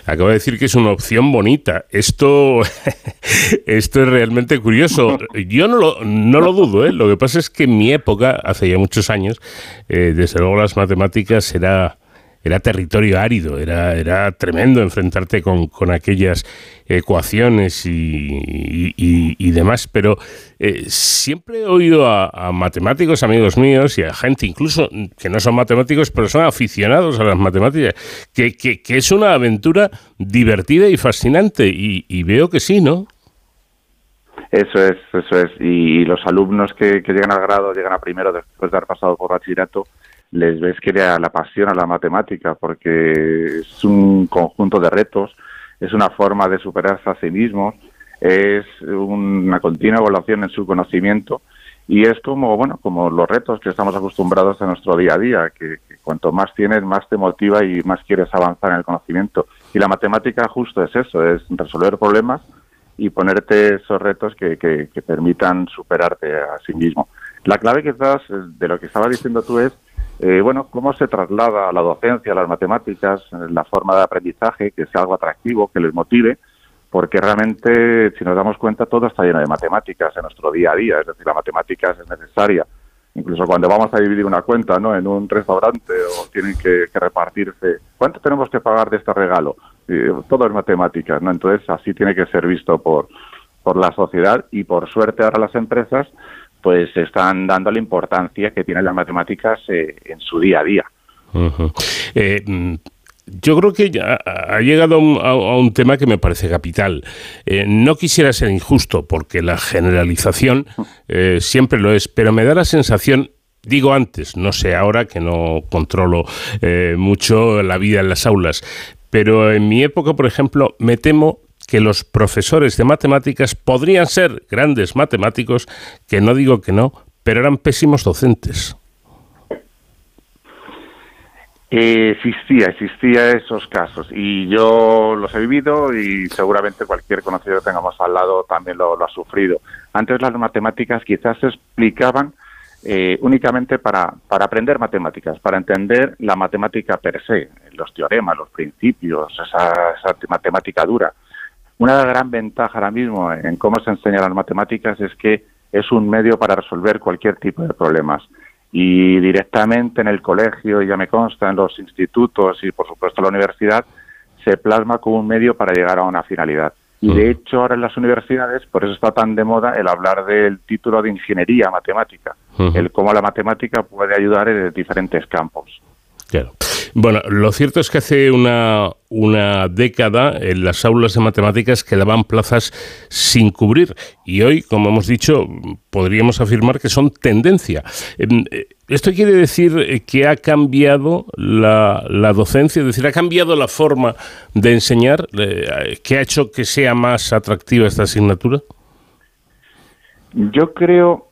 Acabo de decir que es una opción bonita. Esto, esto es realmente curioso. Yo no lo, no lo dudo. ¿eh? Lo que pasa es que en mi época, hace ya muchos años, eh, desde luego las matemáticas era, era territorio árido. Era, era tremendo enfrentarte con, con aquellas ecuaciones y, y- y- demás. Pero eh, siempre he oído a, a matemáticos, amigos míos, y a gente incluso que no son matemáticos, pero son aficionados a las matemáticas, que, que- que es una aventura divertida y fascinante. Y, y veo que sí, ¿no? Eso es, eso es. Y los alumnos que, que llegan al grado, llegan a primero después de haber pasado por bachillerato, les ves que la, pasión a la matemática, porque es un conjunto de retos, es una forma de superarse a sí mismos, es una continua evaluación en su conocimiento y es como, bueno, como los retos que estamos acostumbrados en nuestro día a día, que, cuanto más tienes, más te motiva y más quieres avanzar en el conocimiento. Y la matemática justo es eso, es resolver problemas y ponerte esos retos que, que, que permitan superarte a sí mismo. La clave quizás de lo que estaba diciendo tú es, eh, bueno, cómo se traslada a la docencia, a las matemáticas, la forma de aprendizaje, que sea algo atractivo, que les motive, porque realmente, si nos damos cuenta, todo está lleno de matemáticas en nuestro día a día, es decir, la matemática es necesaria. Incluso cuando vamos a dividir una cuenta ¿no? en un restaurante o tienen que, que repartirse, ¿cuánto tenemos que pagar de este regalo? Todo es matemáticas, ¿no? Entonces, así tiene que ser visto por, por la sociedad y por suerte ahora las empresas pues están dando la importancia que tienen las matemáticas eh, en su día a día. Eh, mm, yo creo que ya ha llegado a un, a- a un tema que me parece capital. Eh, no quisiera ser injusto, porque la generalización eh, siempre lo es, pero me da la sensación, digo antes, no sé ahora que no controlo eh, mucho la vida en las aulas, pero en mi época, por ejemplo, me temo que los profesores de matemáticas podrían ser grandes matemáticos, que no digo que no, pero eran pésimos docentes. Existía, existía esos casos y yo los he vivido y seguramente cualquier conocido que tengamos al lado también lo, lo ha sufrido. Antes las matemáticas quizás se explicaban eh, únicamente para, para aprender matemáticas, para entender la matemática per se, los teoremas, los principios, esa, esa matemática dura. Una gran ventaja ahora mismo en cómo se enseñan las matemáticas es que es un medio para resolver cualquier tipo de problemas. Y directamente en el colegio, ya me consta, en los institutos y por supuesto en la universidad, se plasma como un medio para llegar a una finalidad. Y de hecho ahora en las universidades, por eso está tan de moda el hablar del título de ingeniería matemática, el cómo la matemática puede ayudar en diferentes campos. Claro. Bueno, lo cierto es que hace una, una década en las aulas de matemáticas quedaban plazas sin cubrir y hoy, como hemos dicho, podríamos afirmar que son tendencia. Em, eh, ¿Esto quiere decir eh, que ha cambiado la, la docencia? Es decir, ¿ha cambiado la forma de enseñar? Eh, ¿Qué ha hecho que sea más atractiva esta asignatura? Yo creo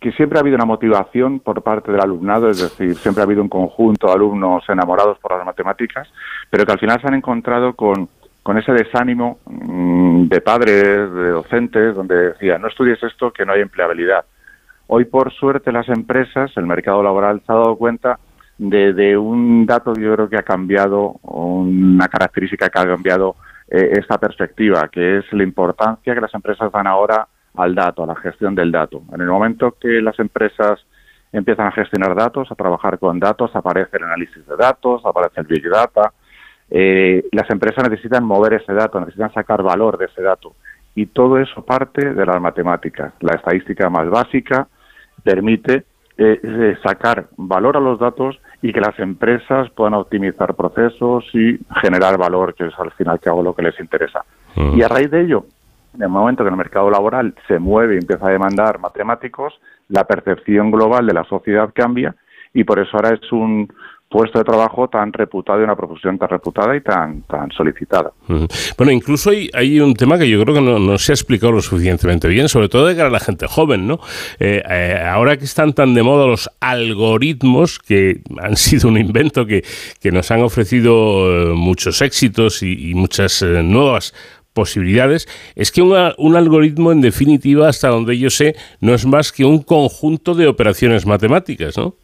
que siempre ha habido una motivación por parte del alumnado, es decir, siempre ha habido un conjunto de alumnos enamorados por las matemáticas, pero que al final se han encontrado con, con ese desánimo mm, de padres, de docentes, donde decían, no estudies esto que no hay empleabilidad. Hoy, por suerte, las empresas, el mercado laboral se ha dado cuenta de, de un dato que yo creo que ha cambiado, una característica que ha cambiado eh, esta perspectiva, que es la importancia que las empresas dan ahora al dato, a la gestión del dato. En el momento que las empresas empiezan a gestionar datos, a trabajar con datos, aparece el análisis de datos, aparece el Big Data. Eh, las empresas necesitan mover ese dato, necesitan sacar valor de ese dato. Y todo eso parte de las matemáticas. La estadística más básica permite eh, eh, sacar valor a los datos y que las empresas puedan optimizar procesos y generar valor, que es al final que hago lo que les interesa. Y a raíz de ello, en el momento que el mercado laboral se mueve y empieza a demandar matemáticos, la percepción global de la sociedad cambia y por eso ahora es un puesto de trabajo tan reputado y una profesión tan reputada y tan, tan solicitada. Bueno, incluso hay, un tema que yo creo que no, se ha explicado lo suficientemente bien, sobre todo de cara a la gente joven, ¿no? Eh, eh, ahora que están tan de moda los algoritmos, que han sido un invento que, que nos han ofrecido eh, muchos éxitos y, muchas nuevas posibilidades, es que un algoritmo, en definitiva, hasta donde yo sé, no es más que un conjunto de operaciones matemáticas, ¿no?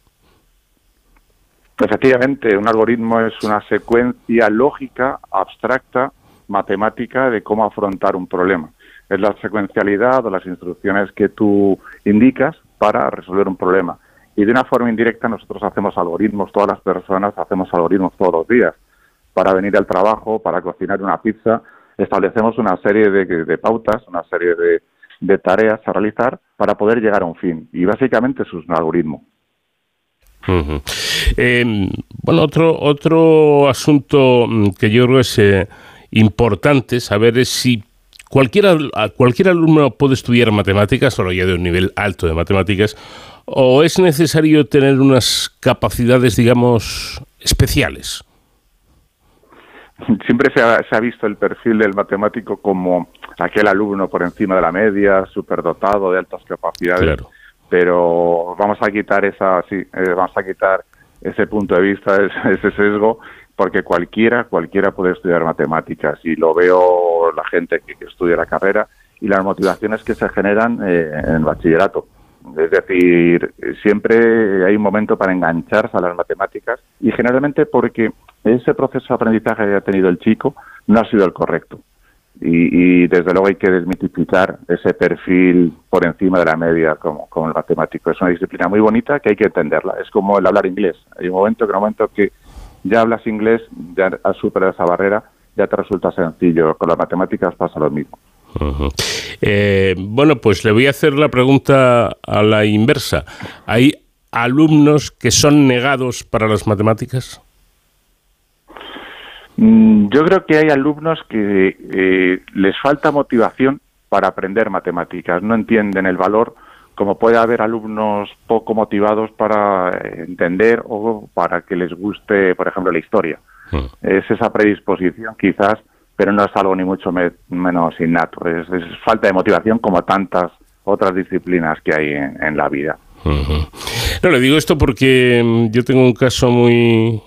Efectivamente, un algoritmo es una secuencia lógica, abstracta, matemática de cómo afrontar un problema. Es la secuencialidad o las instrucciones que tú indicas para resolver un problema. Y de una forma indirecta nosotros hacemos algoritmos, todas las personas hacemos algoritmos todos los días. Para venir al trabajo, para cocinar una pizza, establecemos una serie de, de pautas, una serie de, de tareas a realizar para poder llegar a un fin. Y básicamente es un algoritmo. Eh, bueno, otro, otro asunto mm, que yo creo es eh, importante saber es si cualquier, cualquier alumno puede estudiar matemáticas, solo ya de un nivel alto de matemáticas, o es necesario tener unas capacidades, digamos, especiales. Siempre se ha, se ha visto el perfil del matemático como aquel alumno por encima de la media, superdotado, de altas capacidades. Claro. Pero vamos a quitar esa, sí, eh, vamos a quitar ese punto de vista, ese, ese sesgo, porque cualquiera, cualquiera puede estudiar matemáticas y lo veo la gente que, que estudia la carrera y las motivaciones que se generan eh, en el bachillerato. Es decir, siempre hay un momento para engancharse a las matemáticas y generalmente porque ese proceso de aprendizaje que ha tenido el chico no ha sido el correcto. Y, y, desde luego hay que desmitificar ese perfil por encima de la media como, el matemático. Es una disciplina muy bonita que hay que entenderla. Es como el hablar inglés. Hay un momento que en un momento que ya hablas inglés, ya has superado esa barrera, ya te resulta sencillo. Con las matemáticas pasa lo mismo. Eh, bueno, pues le voy a hacer la pregunta a la inversa. ¿Hay alumnos que son negados para las matemáticas? Mm, Yo creo que hay alumnos que eh, les falta motivación para aprender matemáticas, no entienden el valor, como puede haber alumnos poco motivados para entender o para que les guste, por ejemplo, la historia. Es esa predisposición quizás, pero no es algo ni mucho me- menos innato, es, falta de motivación como tantas otras disciplinas que hay en, la vida. No, le digo esto porque mm, yo tengo un caso muy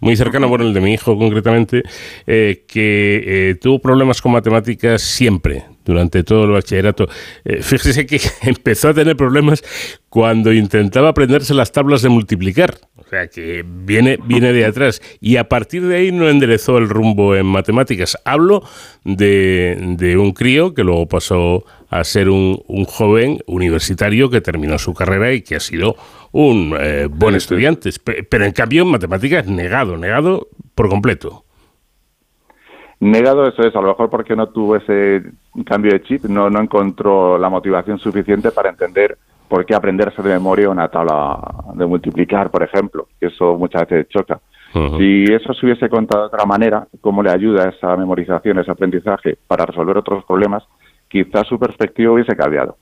muy cercano, bueno, el de mi hijo concretamente, eh, que eh, tuvo problemas con matemáticas siempre, durante todo el bachillerato. Eh, fíjese que empezó a tener problemas cuando intentaba aprenderse las tablas de multiplicar. O sea, que viene, viene de atrás. Y a partir de ahí no enderezó el rumbo en matemáticas. Hablo de, de un crío que luego pasó a ser un, un joven universitario que terminó su carrera y que ha sido un eh, buen estudiante. Pe- Pero en cambio en matemáticas negado, negado por completo. Negado eso es, a lo mejor porque no tuvo ese cambio de chip, no, no encontró la motivación suficiente para entender por qué aprenderse de memoria una tabla de multiplicar, por ejemplo, que eso muchas veces choca. Si eso se hubiese contado de otra manera, cómo le ayuda esa memorización, ese aprendizaje para resolver otros problemas, quizás su perspectiva hubiese cambiado.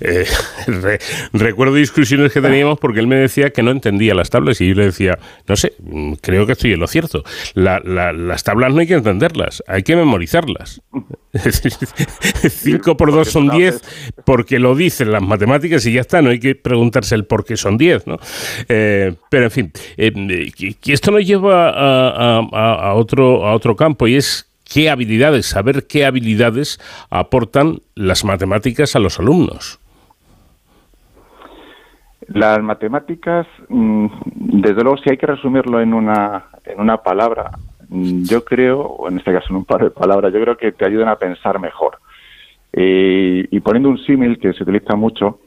Eh, re- recuerdo discusiones que teníamos porque él me decía que no entendía las tablas y yo le decía, no sé, mm, creo que estoy en lo cierto. La- la- las tablas no hay que entenderlas, hay que memorizarlas. 5 por 2 son 10 porque lo dicen las matemáticas y ya está, no hay que preguntarse el por qué son 10, ¿no? Eh, pero en fin, eh, que esto nos lleva a- a otro, a otro campo y es qué habilidades, saber qué habilidades aportan las matemáticas a los alumnos. Las matemáticas, mm, desde luego, si hay que resumirlo en una, en una palabra, mm, yo creo, o en este caso en un par de palabras, yo creo que te ayudan a pensar mejor. Eh, y poniendo un símil que se utiliza mucho,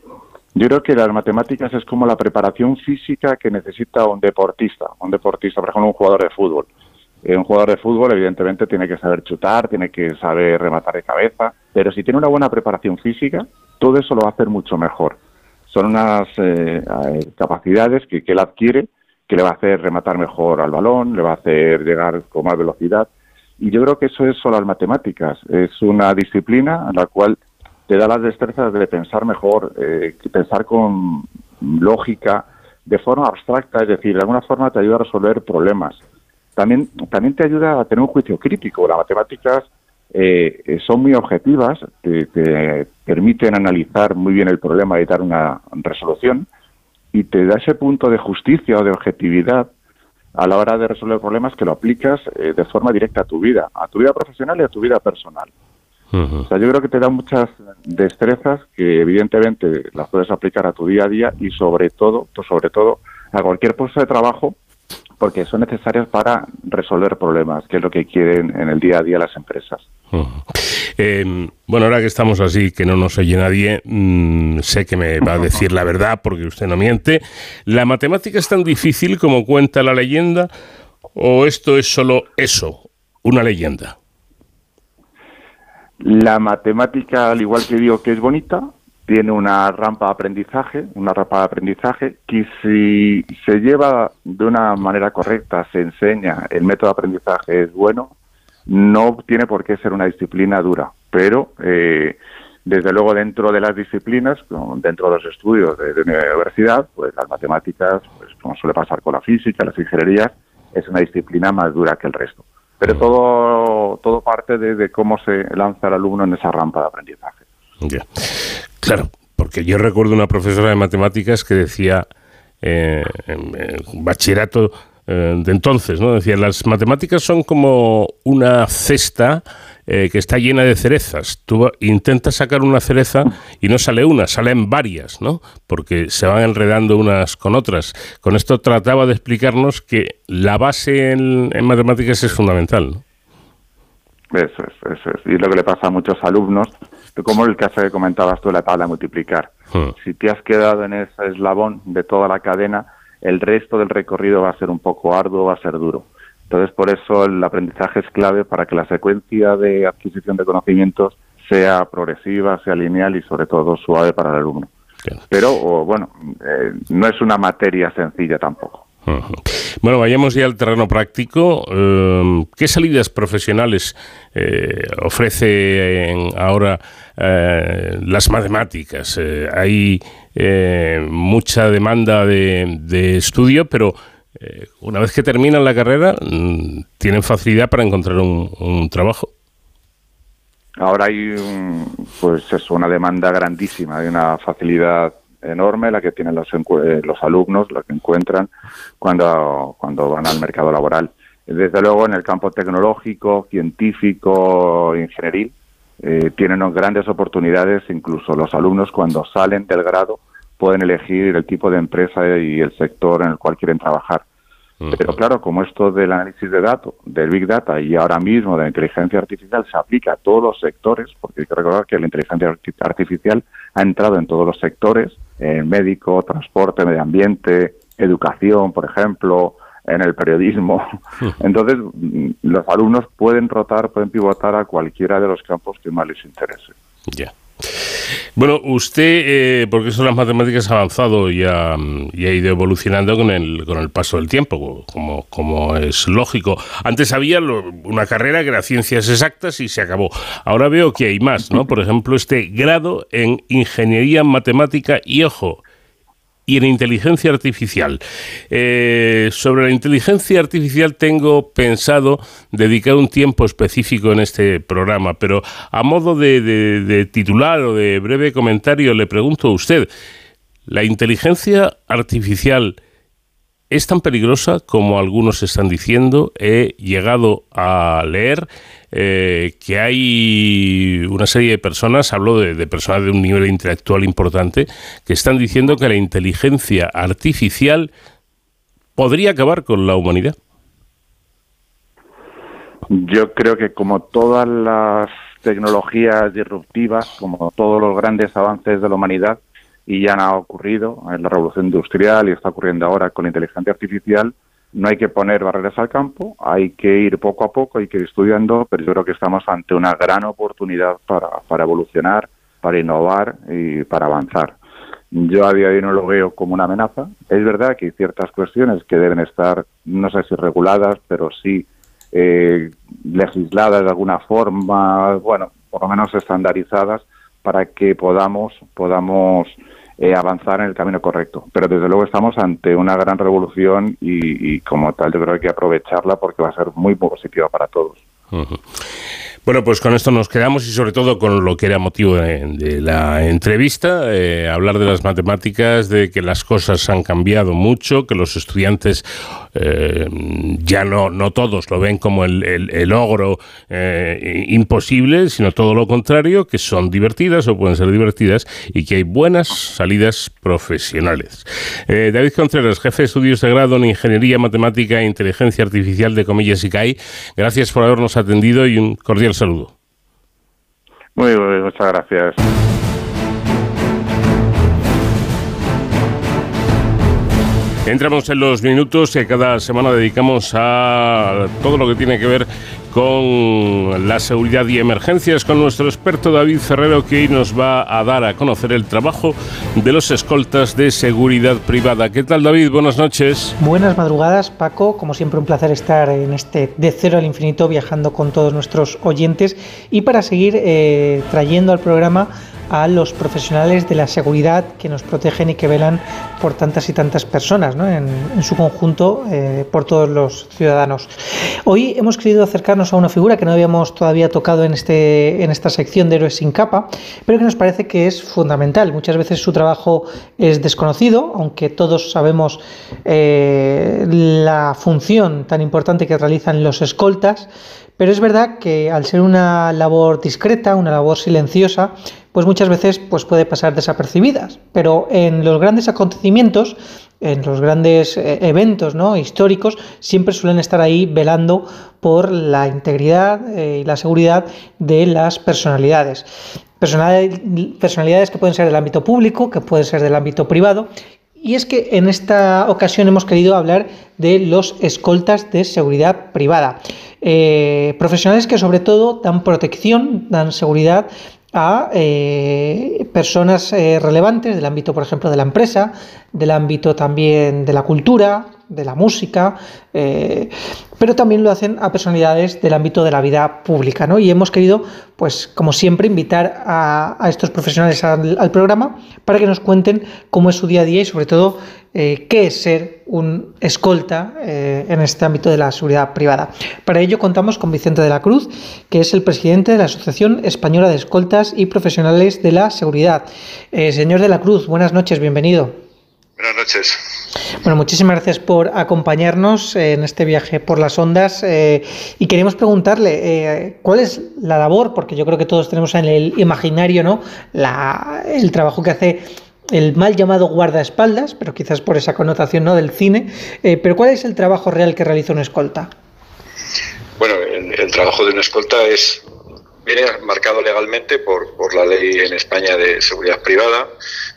yo creo que las matemáticas es como la preparación física que necesita un deportista, un deportista, por ejemplo, un jugador de fútbol. Eh, un jugador de fútbol, evidentemente, tiene que saber chutar, tiene que saber rematar de cabeza, pero si tiene una buena preparación física, todo eso lo va a hacer mucho mejor. Son unas eh, eh, capacidades que, que él adquiere que le va a hacer rematar mejor al balón, le va a hacer llegar con más velocidad. Y yo creo que eso es solo las matemáticas. Es una disciplina en la cual te da las destrezas de pensar mejor, eh, pensar con lógica, de forma abstracta, es decir, de alguna forma te ayuda a resolver problemas. También, también te ayuda a tener un juicio crítico. Las matemáticas eh, eh, son muy objetivas, te, te permiten analizar muy bien el problema y dar una resolución, y te da ese punto de justicia o de objetividad a la hora de resolver problemas que lo aplicas eh, de forma directa a tu vida, a tu vida profesional y a tu vida personal. O sea, yo creo que te da muchas destrezas que evidentemente las puedes aplicar a tu día a día y sobre todo, sobre todo a cualquier puesto de trabajo porque son necesarias para resolver problemas, que es lo que quieren en el día a día las empresas. Eh, bueno, ahora que estamos así, que no nos oye nadie, mm, sé que me va a decir la verdad porque usted no miente. ¿La matemática es tan difícil como cuenta la leyenda o esto es solo eso, una leyenda? La matemática, al igual que digo que es bonita, tiene una rampa de aprendizaje, una rampa de aprendizaje que si se lleva de una manera correcta, se enseña, el método de aprendizaje es bueno, no tiene por qué ser una disciplina dura, pero eh, desde luego dentro de las disciplinas, dentro de los estudios de, de universidad, pues las matemáticas, pues como suele pasar con la física, las ingenierías, es una disciplina más dura que el resto. Pero todo, todo parte de, cómo se lanza el alumno en esa rampa de aprendizaje. Ya. Claro, porque yo recuerdo una profesora de matemáticas que decía eh, en bachillerato eh, de entonces, ¿no? Decía, las matemáticas son como una cesta eh, que está llena de cerezas. Tú intentas sacar una cereza y no sale una, salen varias, ¿no? Porque se van enredando unas con otras. Con esto trataba de explicarnos que la base en, matemáticas es fundamental. Eso es, eso es. Y lo que le pasa a muchos alumnos, como el caso que comentabas tú la tabla de multiplicar. Hmm. Si te has quedado en ese eslabón de toda la cadena, el resto del recorrido va a ser un poco arduo, va a ser duro. Entonces, por eso el aprendizaje es clave para que la secuencia de adquisición de conocimientos sea progresiva, sea lineal y sobre todo suave para el alumno. Pero, o, bueno, eh, no es una materia sencilla tampoco. Bueno, vayamos ya al terreno práctico. Eh, ¿Qué salidas profesionales eh, ofrece en- ahora eh, las matemáticas? Eh, hay mucha demanda de, estudio, pero una vez que terminan la carrera, mm, tienen facilidad para encontrar un, trabajo. Ahora hay pues eso, una demanda grandísima, hay una facilidad enorme la que tienen los, eh, los alumnos, lo que encuentran cuando, cuando van al mercado laboral. Desde luego en el campo tecnológico, científico, ingenieril, eh, tienen grandes oportunidades, incluso los alumnos cuando salen del grado pueden elegir el tipo de empresa y el sector en el cual quieren trabajar. Pero claro, como esto del análisis de datos, del Big Data y ahora mismo de la inteligencia artificial se aplica a todos los sectores, porque hay que recordar que la inteligencia arti- artificial ha entrado en todos los sectores, en médico, transporte, medio ambiente, educación, por ejemplo, en el periodismo. Entonces, mm, los alumnos pueden rotar, pueden pivotar a cualquiera de los campos que más les interese. Ya. Bueno, usted, eh, porque de las matemáticas ha avanzado y ha, y ha ido evolucionando con el, con el paso del tiempo, como, como es lógico. Antes había lo- una carrera que era ciencias exactas y se acabó. Ahora veo que hay más, ¿no? Por ejemplo, este grado en ingeniería matemática y, ojo, y en inteligencia artificial. Eh, sobre la inteligencia artificial tengo pensado dedicar un tiempo específico en este programa, pero a modo de, titular o de breve comentario le pregunto a usted, ¿la inteligencia artificial es tan peligrosa como algunos están diciendo? He llegado a leer eh, que hay una serie de personas, hablo de, de personas de un nivel intelectual importante, que están diciendo que la inteligencia artificial podría acabar con la humanidad. Yo creo que como todas las tecnologías disruptivas, como todos los grandes avances de la humanidad, y ya ha ocurrido en la revolución industrial y está ocurriendo ahora con la inteligencia artificial, no hay que poner barreras al campo, hay que ir poco a poco, hay que ir estudiando, pero yo creo que estamos ante una gran oportunidad para, para evolucionar, para innovar y para avanzar. Yo a día de hoy no lo veo como una amenaza. Es verdad que hay ciertas cuestiones que deben estar, no sé si reguladas, pero sí eh, legisladas de alguna forma, bueno, por lo menos estandarizadas, para que podamos, podamos eh, avanzar en el camino correcto. Pero desde luego estamos ante una gran revolución y, y como tal yo creo que hay que aprovecharla porque va a ser muy positiva para todos. Bueno, pues con esto nos quedamos y sobre todo con lo que era motivo de, la entrevista, eh, hablar de las matemáticas, de que las cosas han cambiado mucho, que los estudiantes eh, ya no, no todos lo ven como el, el- logro eh, imposible, sino todo lo contrario, que son divertidas o pueden ser divertidas y que hay buenas salidas profesionales. David Contreras, jefe de estudios de grado en Ingeniería Matemática e Inteligencia Artificial de Comillas ICAI, gracias por habernos atendido y un cordial saludo. Muy bien, muchas gracias. Entramos en los minutos que cada semana dedicamos a todo lo que tiene que ver con la seguridad y emergencias con nuestro experto David Ferrero que hoy nos va a dar a conocer el trabajo de los escoltas de seguridad privada. ¿Qué tal David? Buenas noches. Buenas madrugadas, Paco. Como siempre, un placer estar en este De Cero al Infinito viajando con todos nuestros oyentes y para seguir eh, trayendo al programa a los profesionales de la seguridad que nos protegen y que velan por tantas y tantas personas, ¿no? en, su conjunto, eh, por todos los ciudadanos. Hoy hemos querido acercarnos a una figura que no habíamos todavía tocado en, este, en esta sección de Héroes sin capa, pero que nos parece que es fundamental. Muchas veces su trabajo es desconocido, aunque todos sabemos eh, la función tan importante que realizan los escoltas, pero es verdad que al ser una labor discreta, una labor silenciosa, pues muchas veces pues puede pasar desapercibidas. Pero en los grandes acontecimientos, en los grandes eh, eventos ¿no? históricos, siempre suelen estar ahí velando por la integridad eh, y la seguridad de las personalidades. Personalidades, que pueden ser del ámbito público, que pueden ser del ámbito privado, y es que en esta ocasión hemos querido hablar de los escoltas de seguridad privada. Eh, profesionales que sobre todo dan protección, dan seguridad a eh, personas eh, relevantes del ámbito, por ejemplo, de la empresa, del ámbito también de la cultura, de la música, eh, pero también lo hacen a personalidades del ámbito de la vida pública, ¿no? Y hemos querido, pues, como siempre, invitar a, estos profesionales al, al, programa para que nos cuenten cómo es su día a día y, sobre todo, eh, qué es ser un escolta eh, en este ámbito de la seguridad privada. Para ello contamos con Vicente de la Cruz, que es el presidente de la Asociación Española de Escoltas y Profesionales de la Seguridad. Eh, señor de la Cruz, buenas noches, bienvenido. Buenas noches. Bueno, muchísimas gracias por acompañarnos en este viaje por las ondas eh, y queremos preguntarle eh, cuál es la labor, porque yo creo que todos tenemos en el imaginario ¿no? La, el trabajo que hace el mal llamado guardaespaldas, pero quizás por esa connotación ¿no? del cine, eh, pero ¿cuál es el trabajo real que realiza un escolta? Bueno, el, el trabajo de un escolta es viene marcado legalmente por, por la ley en España de seguridad privada,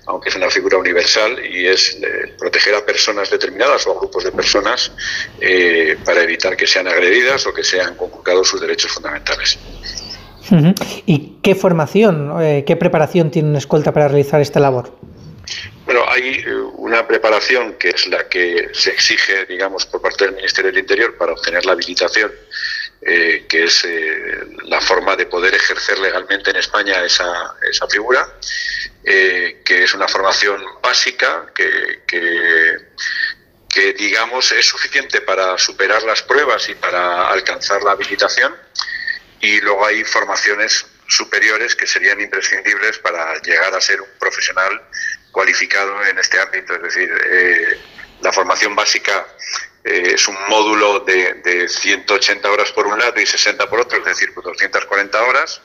aunque es una figura universal y es eh, proteger a personas determinadas o a grupos de personas eh, para evitar que sean agredidas o que sean conculcados sus derechos fundamentales. ¿Y qué formación, eh, qué preparación tiene un escolta para realizar esta labor? Bueno, hay una preparación que es la que se exige, digamos, por parte del Ministerio del Interior para obtener la habilitación eh, que es eh, la forma de poder ejercer legalmente en España esa, esa figura, eh, que es una formación básica que, que, que, digamos, es suficiente para superar las pruebas y para alcanzar la habilitación. Y luego hay formaciones superiores que serían imprescindibles para llegar a ser un profesional cualificado en este ámbito. Es decir, la formación básica eh, es un módulo de, de, 180 horas por un lado y 60 por otro, es decir, 240 horas,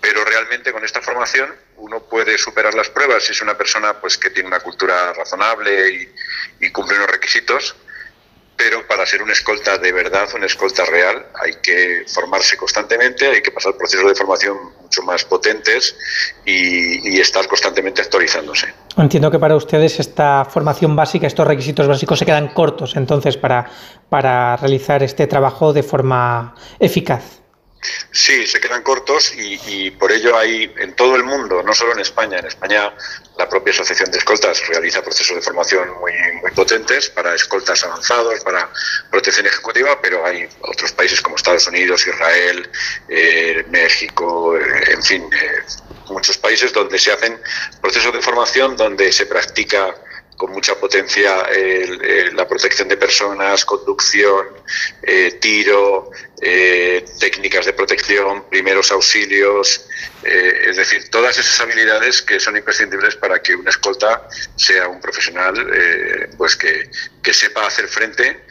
pero realmente con esta formación uno puede superar las pruebas si es una persona pues que tiene una cultura razonable y, y cumple unos requisitos, pero para ser un escolta de verdad, un escolta real, hay que formarse constantemente, hay que pasar procesos de formación mucho más potentes y, estar constantemente actualizándose. Entiendo que para ustedes esta formación básica, estos requisitos básicos se quedan cortos entonces para, para realizar este trabajo de forma eficaz. Sí, se quedan cortos y, y, por ello hay en todo el mundo, no solo en España, en España la propia Asociación de Escoltas realiza procesos de formación muy, muy potentes para escoltas avanzados, para protección ejecutiva, pero hay otros países como Estados Unidos, Israel, eh, México, eh, en fin, eh, muchos países donde se hacen procesos de formación donde se practica con mucha potencia el- el- la protección de personas, conducción, eh, tiro, eh, técnicas de protección, primeros auxilios, eh, es decir, todas esas habilidades que son imprescindibles para que un escolta sea un profesional eh, pues que, que sepa hacer frente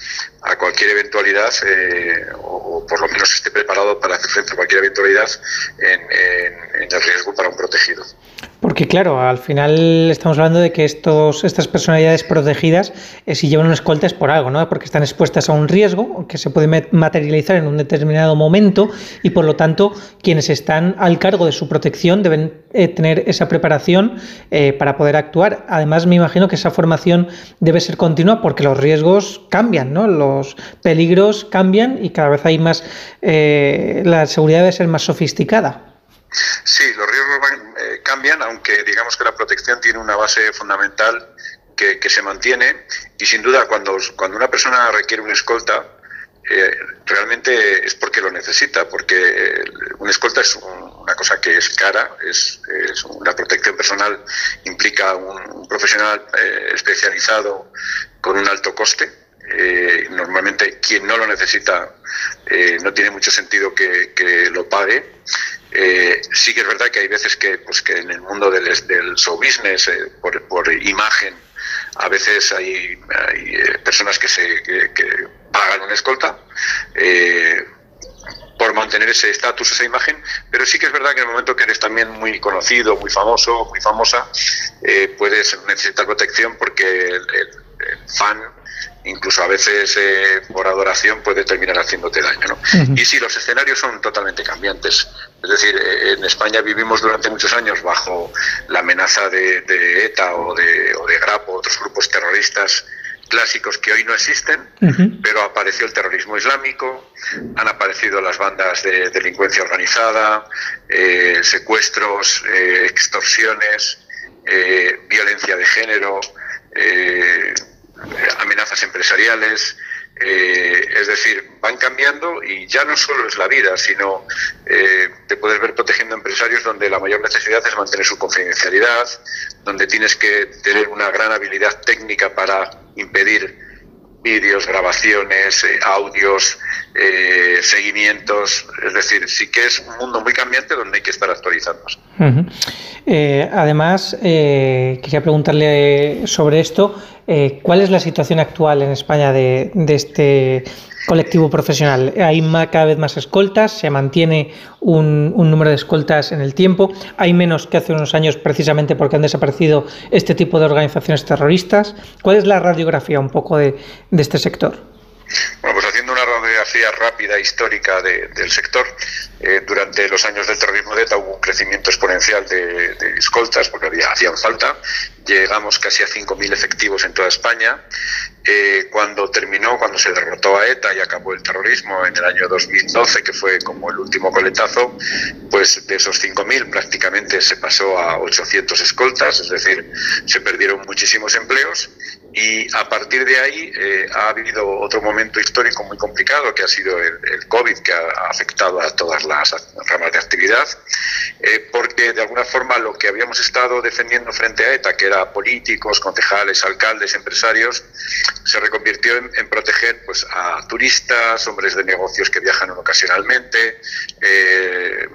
a cualquier eventualidad eh, o, por lo menos esté preparado para hacer frente a cualquier eventualidad en, en- en el riesgo para un protegido. Porque claro, al final estamos hablando de que estos, estas personalidades protegidas, eh, si llevan una escolta es por algo, ¿no? Porque están expuestas a un riesgo que se puede materializar en un determinado momento y por lo tanto quienes están al cargo de su protección deben eh, tener esa preparación eh, para poder actuar. Además, me imagino que esa formación debe ser continua porque los riesgos cambian, ¿no? Los peligros cambian y cada vez hay más, eh, la seguridad debe ser más sofisticada. Sí, los riesgos van- cambian, aunque digamos que la protección tiene una base fundamental que, se mantiene y sin duda cuando, cuando una persona requiere una escolta eh, realmente es porque lo necesita, porque eh, una escolta es un- una cosa que es cara, es, es una protección personal implica un, profesional eh, especializado con un alto coste. Normalmente quien no lo necesita no tiene mucho sentido que lo pague. Eh, sí que es verdad que hay veces que, pues, que en el mundo del, del show business, eh, por, imagen, a veces hay, eh, personas que, se, pagan una escolta eh, por mantener ese estatus, esa imagen, pero sí que es verdad que en el momento que eres también muy conocido, muy famoso, muy famosa, eh, puedes necesitar protección porque el fan incluso a veces eh, por adoración puede terminar haciéndote daño. ¿no? Y sí, los escenarios son totalmente cambiantes. Es decir, eh, en España vivimos durante muchos años bajo la amenaza de, de ETA o de, o de Grapo, otros grupos terroristas clásicos que hoy no existen, pero apareció el terrorismo islámico, han aparecido las bandas de delincuencia organizada, eh, secuestros, eh, extorsiones, eh, violencia de género, eh, amenazas empresariales. eh, es decir, van cambiando y ya no solo es la vida, sino eh, te puedes ver protegiendo empresarios donde la mayor necesidad es mantener su confidencialidad, donde tienes que tener una gran habilidad técnica para impedir vídeos, grabaciones, eh, audios, eh, seguimientos. Es decir, sí que es un mundo muy cambiante donde hay que estar actualizándose. Ujú. Eh, además, eh, quería preguntarle sobre esto. ¿Cuál es la situación actual en España de este colectivo profesional? ¿Hay cada vez más escoltas? ¿Se mantiene un, un número de escoltas en el tiempo? ¿Hay menos que hace unos años precisamente porque han desaparecido este tipo de organizaciones terroristas? ¿Cuál es la radiografía un poco de este sector? Rápida histórica de- del sector, eh, durante los años del terrorismo de ETA hubo un crecimiento exponencial de, de escoltas, porque había, hacían falta. Llegamos casi a 5.000 efectivos en toda España. Eh, cuando terminó, cuando se derrotó a ETA y acabó el terrorismo en el año 2012, que fue como el último coletazo, pues de esos 5.000 prácticamente se pasó a 800 escoltas, es decir, se perdieron muchísimos empleos y a partir de ahí eh, ha habido otro momento histórico muy complicado que ha sido el, COVID, que ha afectado a todas las ramas de actividad, eh, porque de alguna forma lo que habíamos estado defendiendo frente a ETA, que era políticos, concejales, alcaldes, empresarios, se reconvirtió en, en proteger pues, a turistas, hombres de negocios que viajan ocasionalmente, eh,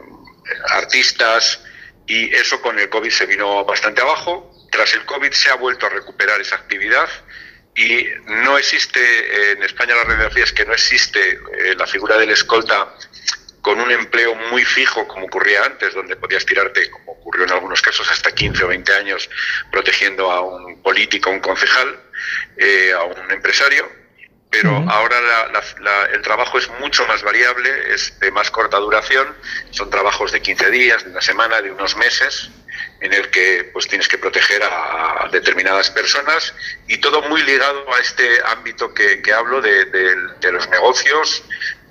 artistas, y eso con el COVID se vino bastante abajo. Tras el COVID se ha vuelto a recuperar esa actividad y no existe, eh, en España la radiografía es que no existe eh, la figura del escolta con un empleo muy fijo como ocurría antes, donde podías tirarte, como ocurrió en algunos casos, hasta 15 o 20 años protegiendo a un político, a un concejal, eh, a un empresario. Pero ahora la- la- la- el trabajo es mucho más variable, es de más corta duración, son trabajos de 15 días, de una semana, de unos meses, en el que pues tienes que proteger a determinadas personas y todo muy ligado a este ámbito que, que hablo de, de- los negocios,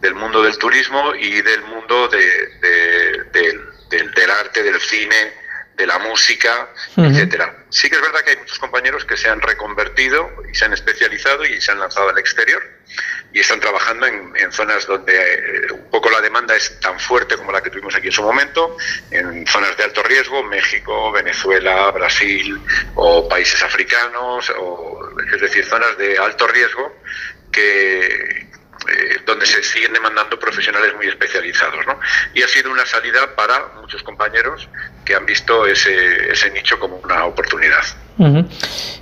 del mundo del turismo y del mundo de- de- del, del- del arte, del cine, de la música, Ujú. etcétera. Sí que es verdad que hay muchos compañeros que se han reconvertido y se han especializado y se han lanzado al exterior y están trabajando en, en zonas donde eh, un poco la demanda es tan fuerte como la que tuvimos aquí en su momento, en zonas de alto riesgo, México, Venezuela, Brasil o países africanos, o, es decir, zonas de alto riesgo que eh, donde se siguen demandando profesionales muy especializados. ¿no? Y ha sido una salida para muchos compañeros que han visto ese, ese nicho como una oportunidad.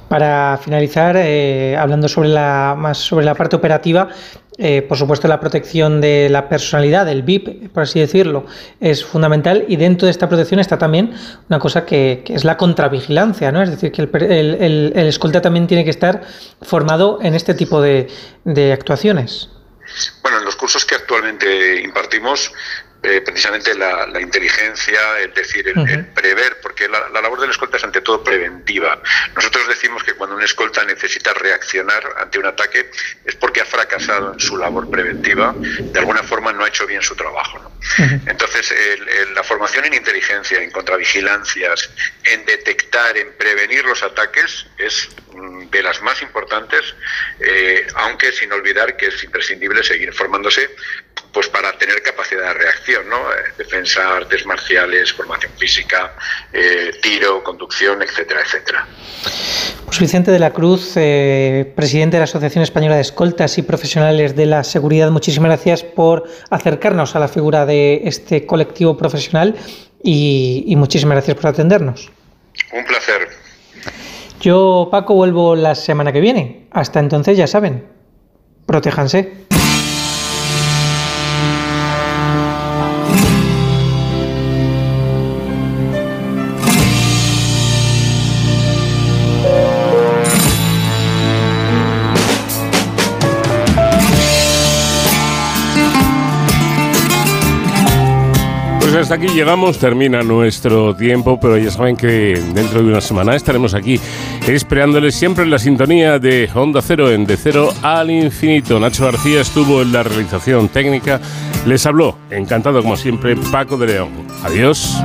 Para finalizar, eh, hablando sobre la, más sobre la parte operativa, eh, por supuesto la protección de la personalidad, del VIP, por así decirlo, es fundamental y dentro de esta protección está también una cosa que, que es la contravigilancia, ¿no? Es decir, que el, el- el- el escolta también tiene que estar formado en este tipo de, de actuaciones. Bueno, en los cursos que actualmente impartimos, eh, precisamente la, la inteligencia, es decir, el, el prever, porque la, la labor del escolta es ante todo preventiva. Nosotros decimos que cuando un escolta necesita reaccionar ante un ataque es porque ha fracasado en su labor preventiva, de alguna forma no ha hecho bien su trabajo. ¿no? Entonces, el- el- la formación en inteligencia, en contravigilancias, en detectar, en prevenir los ataques es de las más importantes, eh, aunque sin olvidar que es imprescindible seguir formándose pues para tener capacidad de reacción, ¿no? Eh, defensa, artes marciales, formación física, eh, tiro, conducción, etcétera, etcétera. Pues Vicente de la Cruz, eh, presidente de la Asociación Española de Escoltas y Profesionales de la Seguridad, muchísimas gracias por acercarnos a la figura de este colectivo profesional y, y muchísimas gracias por atendernos. Un placer. Yo, Paco, vuelvo la semana que viene. Hasta entonces, ya saben, protéjanse. Pues hasta aquí llegamos, termina nuestro tiempo, pero ya saben que dentro de una semana estaremos aquí esperándoles siempre en la sintonía de Onda Cero, en De Cero al Infinito. Nacho García estuvo en la realización técnica, les habló, encantado como siempre, Paco de León. Adiós.